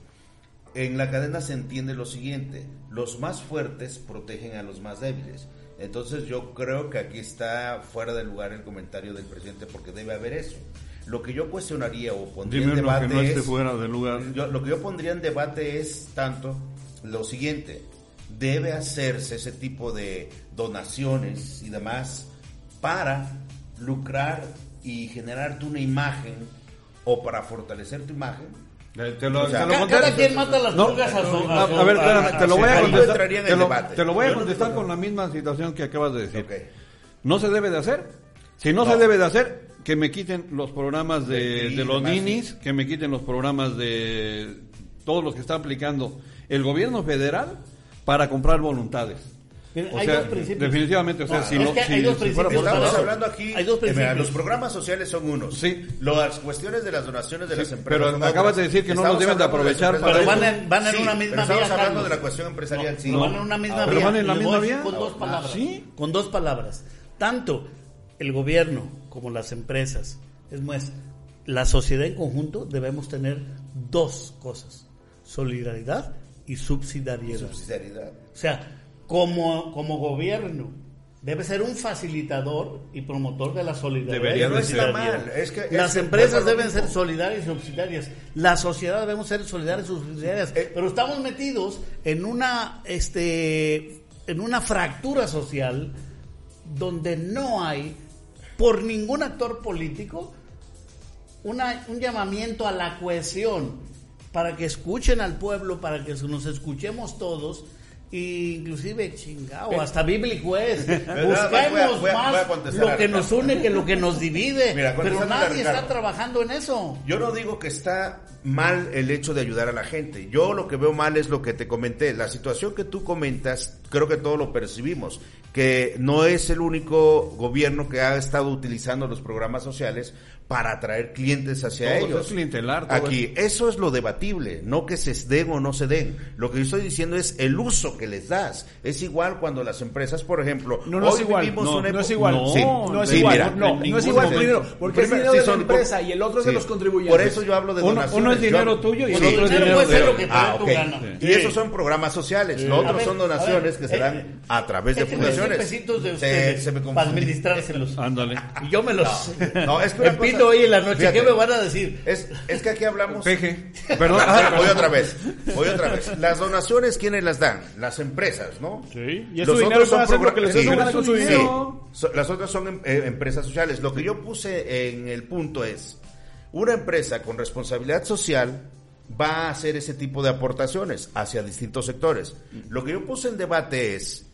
Speaker 4: en la cadena se entiende lo siguiente, los más fuertes protegen a los más débiles. Entonces yo creo que aquí está fuera de lugar el comentario del presidente porque debe haber eso. Lo que yo cuestionaría o pondría
Speaker 6: Dime
Speaker 4: en debate
Speaker 6: que no esté
Speaker 4: es-
Speaker 6: fuera de lugar.
Speaker 4: yo- lo que yo pondría en debate es tanto lo siguiente, debe hacerse ese tipo de donaciones y demás para lucrar y generarte una imagen o para fortalecer tu imagen.
Speaker 6: Eh, Te lo,
Speaker 4: O sea,
Speaker 6: te lo
Speaker 3: Ca-
Speaker 6: contesto.
Speaker 3: cada quien mata las
Speaker 6: No,
Speaker 3: pulgas a su-
Speaker 6: a, ver, te lo voy a contestar. Te lo, te lo voy a con la misma situación que acabas de decir. No se debe de hacer. Si no,
Speaker 4: No.
Speaker 6: se debe de hacer, que me quiten los programas de,
Speaker 4: De-
Speaker 6: los ninis, que me quiten los programas de todos los que está aplicando el gobierno federal para comprar voluntades.
Speaker 3: Miren,
Speaker 6: O
Speaker 3: hay
Speaker 6: sea,
Speaker 3: dos principios.
Speaker 6: definitivamente, o sea,
Speaker 3: No,
Speaker 6: si
Speaker 3: que
Speaker 6: si-
Speaker 3: hay dos
Speaker 6: si
Speaker 3: principios
Speaker 6: fuera por
Speaker 3: para
Speaker 4: Estamos
Speaker 3: eso.
Speaker 4: hablando aquí,
Speaker 3: Hay dos
Speaker 4: eh, mira,
Speaker 3: principios.
Speaker 4: los programas sociales son unos.
Speaker 6: Sí.
Speaker 4: Las cuestiones de las donaciones de
Speaker 6: Sí,
Speaker 4: las empresas.
Speaker 6: pero acabas de decir que no los deben de aprovechar
Speaker 3: Pero van en, van en
Speaker 4: Sí,
Speaker 3: una
Speaker 4: pero
Speaker 3: misma
Speaker 4: estamos
Speaker 3: vía.
Speaker 4: hablando
Speaker 3: Carlos.
Speaker 4: de la cuestión empresarial,
Speaker 3: No,
Speaker 4: sí.
Speaker 3: no van en una misma
Speaker 6: Pero
Speaker 3: vía.
Speaker 6: van en la
Speaker 3: Les
Speaker 6: misma vía.
Speaker 3: Con dos
Speaker 6: Ah,
Speaker 3: palabras.
Speaker 6: ¿sí?
Speaker 3: Con dos palabras. Tanto el gobierno como las empresas. Es más, la sociedad en conjunto debemos tener dos cosas. Solidaridad y subsidiariedad.
Speaker 4: Subsidiariedad.
Speaker 3: O sea, como, como gobierno, debe ser un facilitador y promotor de la solidaridad.
Speaker 6: Debería.
Speaker 4: No está mal, es que-
Speaker 3: Las
Speaker 4: es
Speaker 3: empresas deben
Speaker 4: mismo.
Speaker 3: ser solidarias y subsidiarias. La sociedad debemos ser solidarias y subsidiarias.
Speaker 4: Eh.
Speaker 3: Pero estamos metidos en una, este, en una fractura social donde no hay, por ningún actor político, una, un llamamiento a la cohesión para que escuchen al pueblo, para que nos escuchemos todos. Inclusive chingado, hasta bíblico es. [laughs]
Speaker 4: Voy a-
Speaker 3: Busquemos
Speaker 4: voy a-
Speaker 3: más
Speaker 4: voy a contestar
Speaker 3: lo que nos une que lo que nos divide. [laughs]
Speaker 4: Mira,
Speaker 3: pero nadie está trabajando en eso.
Speaker 4: Yo no digo que está mal el hecho de ayudar a la gente. Yo lo que veo mal es lo que te comenté. La situación que tú comentas, creo que todos lo percibimos, que no es el único gobierno que ha estado utilizando los programas sociales para atraer clientes hacia
Speaker 6: Todo
Speaker 4: ellos.
Speaker 6: es clientelar, todo
Speaker 4: Aquí, eso es lo debatible, no que se den o no se den. Lo que yo estoy diciendo es el uso que les das. Es igual cuando las empresas, por ejemplo,
Speaker 5: No, no
Speaker 4: hoy
Speaker 5: es igual.
Speaker 4: vivimos
Speaker 5: No,
Speaker 4: una
Speaker 5: no es igual.
Speaker 6: No,
Speaker 4: Sí,
Speaker 5: No es
Speaker 4: sí,
Speaker 5: igual.
Speaker 4: mira,
Speaker 5: no, no es igual primero, porque es
Speaker 4: Primero,
Speaker 5: dinero
Speaker 4: sí
Speaker 5: de la
Speaker 4: son-
Speaker 5: empresa y el otro es de
Speaker 4: Sí.
Speaker 5: los contribuyentes.
Speaker 4: Por eso yo hablo de
Speaker 6: Uno-
Speaker 4: donaciones.
Speaker 6: uno es
Speaker 4: Yo
Speaker 6: dinero
Speaker 4: hablo-
Speaker 6: tuyo y el otro es
Speaker 3: dinero
Speaker 6: de
Speaker 3: lo que te
Speaker 4: Ah,
Speaker 3: dé tu
Speaker 4: ok.
Speaker 3: gana.
Speaker 4: Y esos son programas sociales. Lo
Speaker 3: A
Speaker 4: otro
Speaker 3: ver,
Speaker 4: son donaciones que se
Speaker 3: eh,
Speaker 4: dan a través de
Speaker 3: cien
Speaker 4: fundaciones.
Speaker 3: pesitos de
Speaker 4: Se-
Speaker 3: ustedes
Speaker 4: se me
Speaker 3: para administrárselos.
Speaker 6: Ándale.
Speaker 3: Y yo me los
Speaker 4: No, es que [laughs]
Speaker 3: hoy en la noche.
Speaker 4: fíjate,
Speaker 3: ¿Qué me van a decir?
Speaker 4: Es, es que aquí hablamos.
Speaker 6: Peje. [laughs]
Speaker 4: Perdón,
Speaker 6: Ah,
Speaker 4: voy otra vez. Voy otra vez. Las donaciones, ¿quiénes las dan? Las empresas, ¿no?
Speaker 5: Sí, y es
Speaker 4: Los
Speaker 5: su dinero,
Speaker 4: otros son
Speaker 5: lo que les
Speaker 4: sí,
Speaker 5: con su
Speaker 4: sí.
Speaker 5: dinero.
Speaker 4: So- Las otras son em- eh, empresas sociales. Lo que yo puse en el punto es, una empresa con responsabilidad social va a hacer ese tipo de aportaciones hacia distintos sectores. Lo que yo puse en debate es,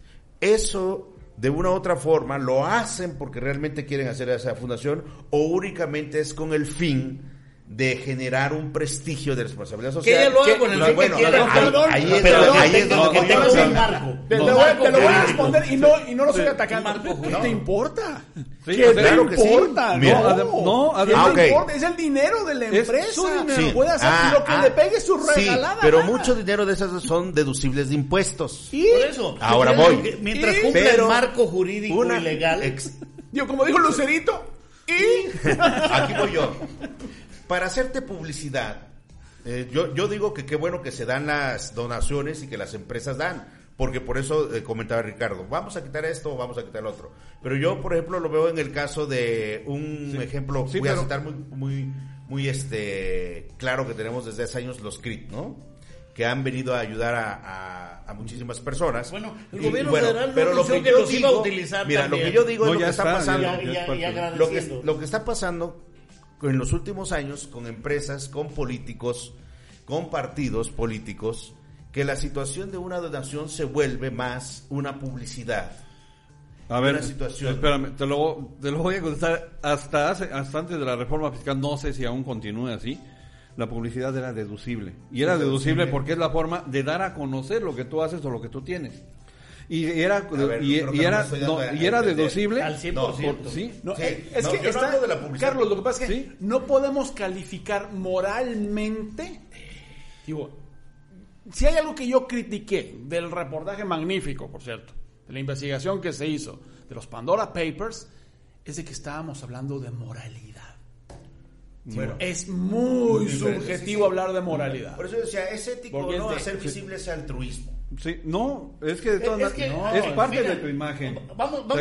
Speaker 4: eso de una u otra forma lo hacen porque realmente quieren hacer esa fundación o únicamente es con el fin de generar un prestigio de responsabilidad social.
Speaker 3: Que ella lo haga con el
Speaker 4: No,
Speaker 3: que
Speaker 4: bueno,
Speaker 3: quiera.
Speaker 4: ahí-
Speaker 5: Perdón,
Speaker 4: ahí es
Speaker 3: pero no,
Speaker 4: ahí es donde
Speaker 3: que.
Speaker 5: Te,
Speaker 3: No,
Speaker 5: te
Speaker 3: marco
Speaker 5: te lo voy a responder y no, y no lo estoy atacando. ¿Qué te importa?
Speaker 6: Sí,
Speaker 5: ¿Qué te
Speaker 4: claro que sí.
Speaker 5: importa? No,
Speaker 6: no,
Speaker 5: ¿Qué
Speaker 6: además-
Speaker 4: Ah,
Speaker 5: importa? Es el dinero de la
Speaker 6: Es
Speaker 5: empresa.
Speaker 6: su dinero.
Speaker 4: Sí.
Speaker 5: Puede hacer
Speaker 4: Ah,
Speaker 5: lo que
Speaker 4: ah,
Speaker 5: le pegue su
Speaker 4: sí,
Speaker 5: regalada.
Speaker 4: pero mucho dinero de esas son deducibles de impuestos.
Speaker 5: Y,
Speaker 3: Por eso.
Speaker 4: Ahora
Speaker 3: yo
Speaker 4: voy.
Speaker 3: que Mientras
Speaker 4: Pero
Speaker 3: el marco jurídico y legal.
Speaker 5: digo, como dijo Lucerito, y... [laughs]
Speaker 4: aquí voy yo. Para hacerte publicidad, eh, yo, yo digo que qué bueno que se dan las donaciones y que las empresas dan. Porque por eso eh, comentaba Ricardo, vamos a quitar esto o vamos a quitar el otro. Pero yo, por ejemplo, lo veo en el caso de un ejemplo,
Speaker 6: Sí,
Speaker 4: voy a citar muy, muy, muy este, claro que tenemos desde hace años los CRIT, ¿no? Que han venido a ayudar a, a- a muchísimas personas.
Speaker 3: Bueno, el
Speaker 4: Y,
Speaker 3: gobierno
Speaker 4: bueno,
Speaker 3: federal no
Speaker 4: pero lo que,
Speaker 3: que
Speaker 4: yo
Speaker 3: los iba a
Speaker 4: digo-
Speaker 3: utilizar
Speaker 4: Mira,
Speaker 3: también.
Speaker 4: lo que yo digo
Speaker 6: No,
Speaker 4: es lo que está,
Speaker 6: está,
Speaker 4: pasando.
Speaker 3: Ya,
Speaker 6: ya
Speaker 3: ya,
Speaker 4: Lo que, lo que está pasando en los últimos años con empresas, con políticos, con partidos políticos, que la situación de una donación se vuelve más una publicidad.
Speaker 6: A ver,
Speaker 4: una situación.
Speaker 6: espérame, te lo, te lo voy a contestar. Hasta, hace, hasta antes de la reforma fiscal, no sé si aún continúe así, la publicidad era deducible. Y era deducible porque es la forma de dar a conocer lo que tú haces o lo que tú tienes. Y era,
Speaker 4: ver,
Speaker 6: y,
Speaker 4: no
Speaker 6: era, no, y era deducible.
Speaker 3: Al 100%.
Speaker 6: por- sí.
Speaker 5: No,
Speaker 4: Sí,
Speaker 5: eh, es
Speaker 4: no,
Speaker 5: que
Speaker 4: no
Speaker 5: está-
Speaker 4: de la publicidad.
Speaker 5: Carlos, lo que pasa es que
Speaker 6: Sí.
Speaker 5: no podemos calificar moralmente. Digo, si hay algo que yo critiqué del reportaje magnífico, por cierto, de la investigación que se hizo de los Pandora Papers, es de que estábamos hablando de moralidad.
Speaker 4: Bueno,
Speaker 5: Es muy
Speaker 4: diferente,
Speaker 5: subjetivo hablar de moralidad.
Speaker 4: por eso decía, es ético
Speaker 5: Porque
Speaker 4: no
Speaker 5: de-
Speaker 4: hacer visible ese altruismo.
Speaker 6: Sí, no, es que de todas
Speaker 3: Es que,
Speaker 6: maneras-
Speaker 3: no,
Speaker 6: es parte
Speaker 3: mira,
Speaker 6: de tu imagen.
Speaker 3: Vamos,
Speaker 6: O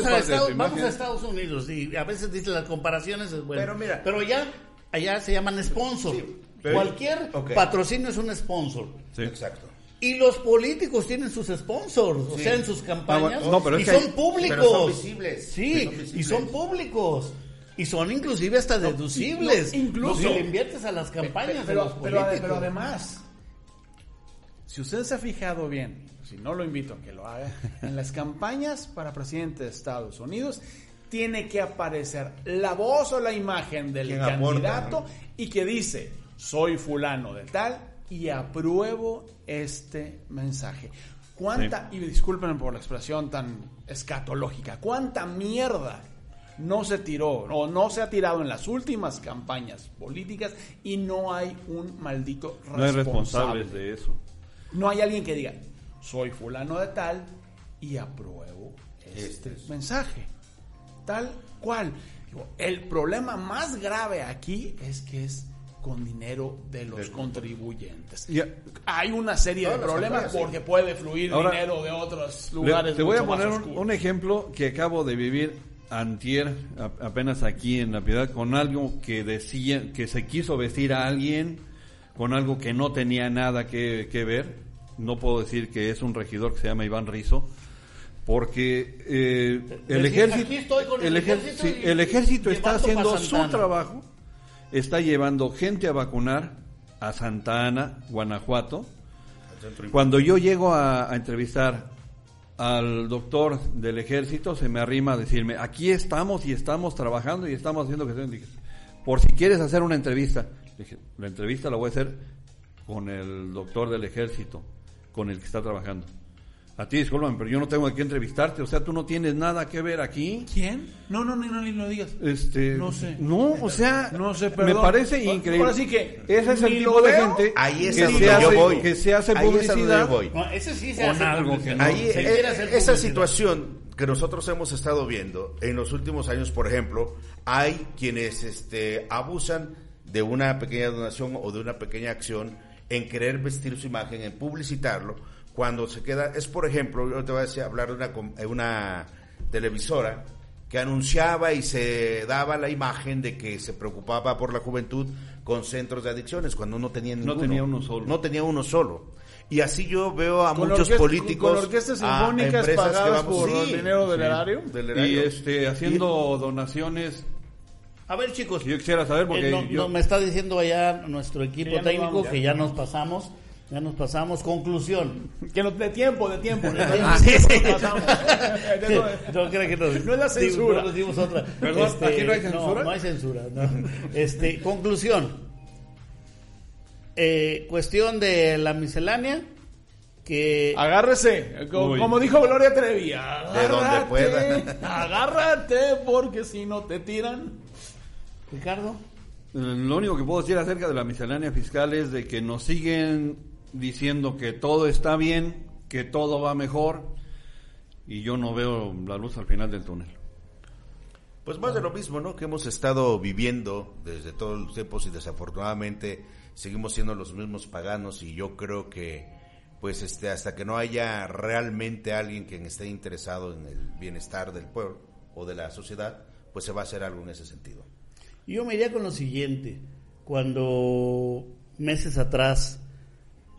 Speaker 6: sea,
Speaker 3: a Estados, vamos
Speaker 6: imagen.
Speaker 3: a Estados Unidos y a veces dicen las comparaciones es bueno.
Speaker 4: Pero mira.
Speaker 3: pero ya allá se llaman sponsor.
Speaker 4: Sí, pero-
Speaker 3: Cualquier patrocinio es un sponsor.
Speaker 6: Sí.
Speaker 4: Exacto.
Speaker 3: Y los políticos tienen sus sponsors, o sea, en sus campañas.
Speaker 6: Bueno, no, pero es
Speaker 3: y
Speaker 6: que
Speaker 3: son
Speaker 6: hay-
Speaker 3: públicos.
Speaker 4: pero son visibles.
Speaker 3: Sí,
Speaker 4: Son visibles.
Speaker 3: y son públicos. Y son inclusive hasta deducibles.
Speaker 5: no, incluso-
Speaker 3: Lo que le inviertes a las campañas
Speaker 5: pero,
Speaker 3: de los
Speaker 5: pero-
Speaker 3: políticos.
Speaker 5: pero además, si usted se ha fijado bien, si no lo invito a que lo haga, [laughs] en las campañas para presidente de Estados Unidos tiene que aparecer la voz o la imagen del
Speaker 4: Quien aporta,
Speaker 5: candidato
Speaker 4: ¿no?
Speaker 5: y que dice, soy fulano de tal y apruebo este mensaje. ¿Cuánta, y discúlpenme por la expresión tan escatológica, cuánta mierda no se tiró o no se ha tirado en las últimas campañas políticas y no hay un maldito responsable?
Speaker 6: No hay responsables de eso.
Speaker 5: No hay alguien que diga, soy fulano de tal y apruebo este,
Speaker 4: Este es.
Speaker 5: mensaje. Tal cual. Digo, El problema más grave aquí es que es con dinero de los contribuyentes. Hay una serie de problemas porque puede fluir
Speaker 6: Ahora,
Speaker 5: dinero de otros
Speaker 6: Le-
Speaker 5: lugares.
Speaker 6: te voy a poner un, ejemplo que acabo de vivir antier, a- apenas aquí en La Piedad, con algo que decía, que se quiso vestir a alguien con algo que no tenía nada que, que ver. No puedo decir que es un regidor que se llama Iván Rizo, porque eh, el
Speaker 3: Decir,
Speaker 6: ejército,
Speaker 3: el
Speaker 6: el
Speaker 3: ejército
Speaker 6: sí,
Speaker 3: y-
Speaker 6: el ejército está haciendo su trabajo, está llevando gente a vacunar a Santa Ana, Guanajuato, cuando yo llego a, a entrevistar al doctor del ejército, se me arrima a decirme, aquí estamos y estamos trabajando y estamos haciendo que por si quieres hacer una entrevista. Dije, la entrevista la voy a hacer con el doctor del ejército, con el que está trabajando. A ti, discúlpame, pero yo no tengo que entrevistarte, o sea, tú no tienes nada que ver aquí.
Speaker 5: ¿Quién? No, no, no, no, ni lo digas.
Speaker 6: Este,
Speaker 5: No sé.
Speaker 6: No, o sea,
Speaker 5: No sé,
Speaker 6: me
Speaker 5: perdón.
Speaker 6: parece
Speaker 5: Ahora
Speaker 6: increíble.
Speaker 5: sí que
Speaker 6: Ese es el tipo de
Speaker 5: veo.
Speaker 6: gente
Speaker 4: Ahí es
Speaker 6: que, se
Speaker 4: donde yo
Speaker 6: hace,
Speaker 4: voy.
Speaker 6: que se hace
Speaker 4: Ahí es
Speaker 6: publicidad
Speaker 4: yo voy.
Speaker 3: No, ese sí se
Speaker 6: Con
Speaker 3: hace
Speaker 6: algo que no.
Speaker 4: Ahí,
Speaker 3: Se
Speaker 4: eh,
Speaker 3: hacer
Speaker 4: esa situación que nosotros hemos estado viendo en los últimos años, por ejemplo, hay quienes este, abusan de una pequeña donación o de una pequeña acción en querer vestir su imagen, en publicitarlo, cuando se queda, es por ejemplo, yo te voy a decir, hablar de una, una televisora que anunciaba y se daba la imagen de que se preocupaba por la juventud con centros de adicciones, cuando no tenía ninguno.
Speaker 6: tenía uno solo.
Speaker 4: No tenía uno solo. Y así yo veo a
Speaker 5: Con
Speaker 4: muchos políticos.
Speaker 5: con orquestas
Speaker 4: a
Speaker 5: sinfónicas
Speaker 4: empresas que
Speaker 5: pagadas
Speaker 4: vamos-
Speaker 5: por
Speaker 4: sí,
Speaker 5: dinero del
Speaker 4: sí,
Speaker 5: erario.
Speaker 4: del
Speaker 6: y
Speaker 4: erario.
Speaker 6: este haciendo donaciones.
Speaker 3: A ver, chicos.
Speaker 6: Yo quisiera saber porque
Speaker 3: Eh, no-
Speaker 6: yo-
Speaker 3: no, me está diciendo allá nuestro equipo
Speaker 5: Que
Speaker 3: técnico
Speaker 5: vamos,
Speaker 3: que ya nos pasamos. Ya nos pasamos. Conclusión.
Speaker 5: Que no, de tiempo, de tiempo. de
Speaker 3: Ah, [laughs]
Speaker 5: tiempo,
Speaker 3: sí, sí. no [laughs] creo que nos,
Speaker 5: No es la censura.
Speaker 3: No nos dimos otra. Este,
Speaker 6: Perdón, ¿aquí no hay censura?
Speaker 3: No, no hay censura. no. Este, conclusión. Eh, cuestión de la miscelánea. Que
Speaker 5: Agárrese, co-
Speaker 6: Uy.
Speaker 5: como dijo Gloria Trevi, agárrate,
Speaker 4: donde pueda.
Speaker 5: agárrate porque si no te tiran.
Speaker 3: Ricardo.
Speaker 6: eh, lo único que puedo decir acerca de la miscelánea fiscal es de que nos siguen diciendo que todo está bien, que todo va mejor y yo no veo la luz al final del túnel.
Speaker 4: Pues más de lo mismo, ¿no? Que hemos estado viviendo desde todos los tiempos y desafortunadamente seguimos siendo los mismos paganos y yo creo que pues este hasta que no haya realmente alguien quien esté interesado en el bienestar del pueblo o de la sociedad, pues se va a hacer algo en ese sentido.
Speaker 3: Yo me iría con lo siguiente. Cuando meses atrás,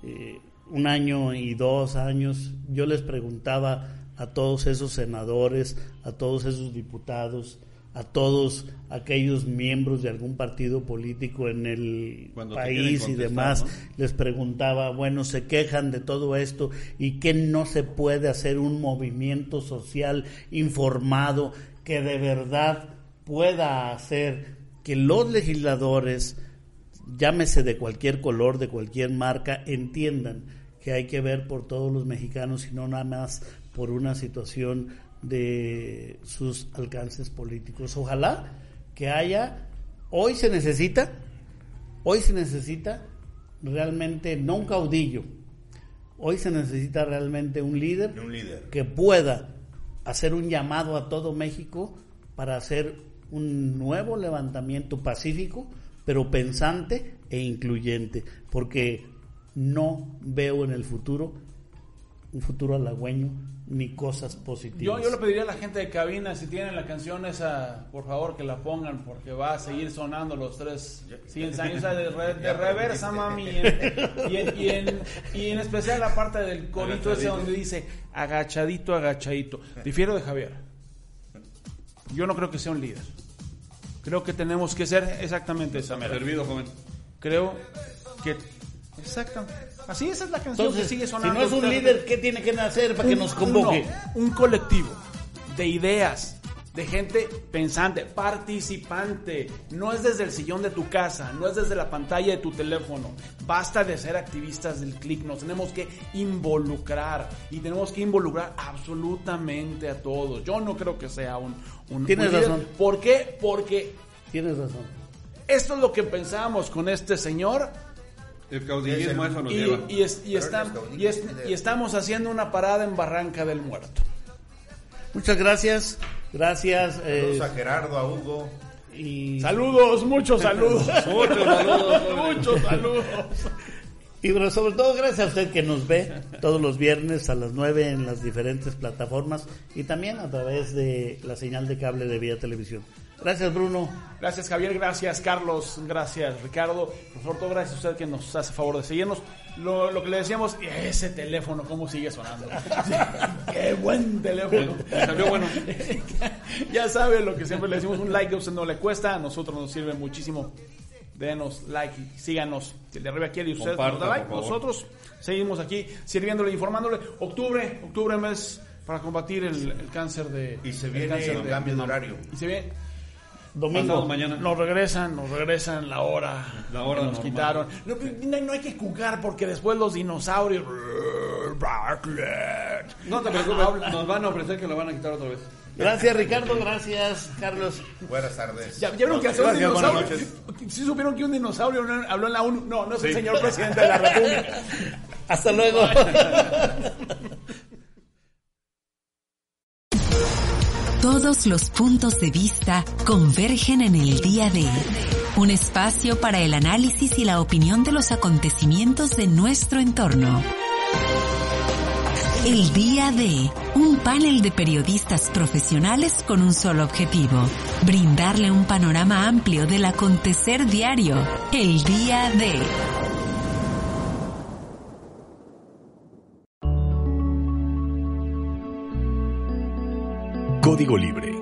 Speaker 3: eh, un año y dos años, yo les preguntaba a todos esos senadores, a todos esos diputados, a todos aquellos miembros de algún partido político en el
Speaker 6: Cuando
Speaker 3: país y demás,
Speaker 6: ¿no?
Speaker 3: les preguntaba, bueno, se quejan de todo esto y que no se puede hacer un movimiento social informado que de verdad pueda hacer que los legisladores, llámese de cualquier color, de cualquier marca, entiendan que hay que ver por todos los mexicanos y no nada más por una situación de sus alcances políticos. Ojalá que haya, hoy se necesita, hoy se necesita realmente no un caudillo, hoy se necesita realmente un líder,
Speaker 4: Un líder.
Speaker 3: que pueda hacer un llamado a todo México para hacer un nuevo levantamiento pacífico, pero pensante e incluyente, porque no veo en el futuro un futuro halagüeño ni cosas positivas.
Speaker 5: Yo, yo le pediría a la gente de cabina, si tienen la canción esa, por favor que la pongan, porque va a seguir sonando los tres siguientes años. O sea, de, re- de reversa, mami. Y en, y, en, y, en, y en especial la parte del corito ese donde dice agachadito, agachadito. Difiero de Javier. Yo no creo que sea un líder. Creo que tenemos que ser exactamente esa mera.
Speaker 6: Servido, joven.
Speaker 5: Creo que. Exacto. Así esa es la canción
Speaker 3: Entonces,
Speaker 5: que sigue
Speaker 3: si
Speaker 5: sonando.
Speaker 3: no es un líder, ¿qué tiene que hacer para que nos convoque?
Speaker 5: un colectivo de ideas de gente pensante, participante. No es desde el sillón de tu casa, no es desde la pantalla de tu teléfono. Basta de ser activistas del clic, nos tenemos que involucrar y tenemos que involucrar absolutamente a todos. Yo no creo que sea un... un
Speaker 3: Tienes
Speaker 5: un
Speaker 3: razón.
Speaker 5: ¿Por qué? Porque
Speaker 3: Tienes razón.
Speaker 5: esto es lo que pensábamos con este señor
Speaker 6: El caudillismo eso nos lleva.
Speaker 5: y, y es- y
Speaker 4: caudillos
Speaker 5: y es- y estamos haciendo una parada en Barranca del Muerto.
Speaker 3: Muchas gracias. Gracias. eh,
Speaker 4: Saludos a Gerardo, a Hugo.
Speaker 3: y,
Speaker 5: Saludos, muchos [laughs] saludos.
Speaker 6: Muchos saludos. [laughs]
Speaker 5: muchos saludos.
Speaker 3: Y bueno, sobre todo gracias a usted que nos ve todos los viernes a las 9 en las diferentes plataformas y también a través de la señal de cable de Vía Televisión. Gracias, Bruno.
Speaker 5: Gracias Javier, gracias Carlos, gracias Ricardo, por sobre todo gracias a usted que nos hace favor de seguirnos. Lo, lo que le decíamos, ese teléfono, ¿cómo sigue sonando? Qué buen teléfono.
Speaker 6: Salió bueno. [laughs]
Speaker 5: ya sabe lo que siempre le decimos, un like a usted no le cuesta, a nosotros nos sirve muchísimo. Denos like, y síganos. El de arriba quiere y usted
Speaker 6: Comparta,
Speaker 5: nos da like, nosotros seguimos aquí sirviéndole, informándole. Octubre, octubre mes para combatir el, el cáncer de
Speaker 4: Y se
Speaker 5: el
Speaker 4: viene
Speaker 5: cáncer
Speaker 4: el
Speaker 5: de
Speaker 4: cambio de horario.
Speaker 5: Y se viene
Speaker 3: Domingo.
Speaker 6: Pasado mañana.
Speaker 5: nos regresan, nos regresan la hora.
Speaker 6: La hora
Speaker 5: que nos
Speaker 6: normal.
Speaker 5: quitaron. No, no, no hay que jugar porque después los dinosaurios.
Speaker 6: No te preocupes, nos van a ofrecer que lo van a quitar otra vez.
Speaker 3: Gracias, Ricardo. Gracias, Carlos.
Speaker 4: Buenas tardes.
Speaker 5: ¿Ya, ya vieron que hace un dinosaurio? ¿Sí supieron que un dinosaurio no- habló en la ONU? No, no es el señor presidente de la República. [laughs]
Speaker 3: Hasta luego.
Speaker 2: Todos los puntos de vista convergen en el día de un espacio para el análisis y la opinión de los acontecimientos de nuestro entorno. El día de un panel de periodistas profesionales con un solo objetivo, brindarle un panorama amplio del acontecer diario. El día de...
Speaker 1: Código Libre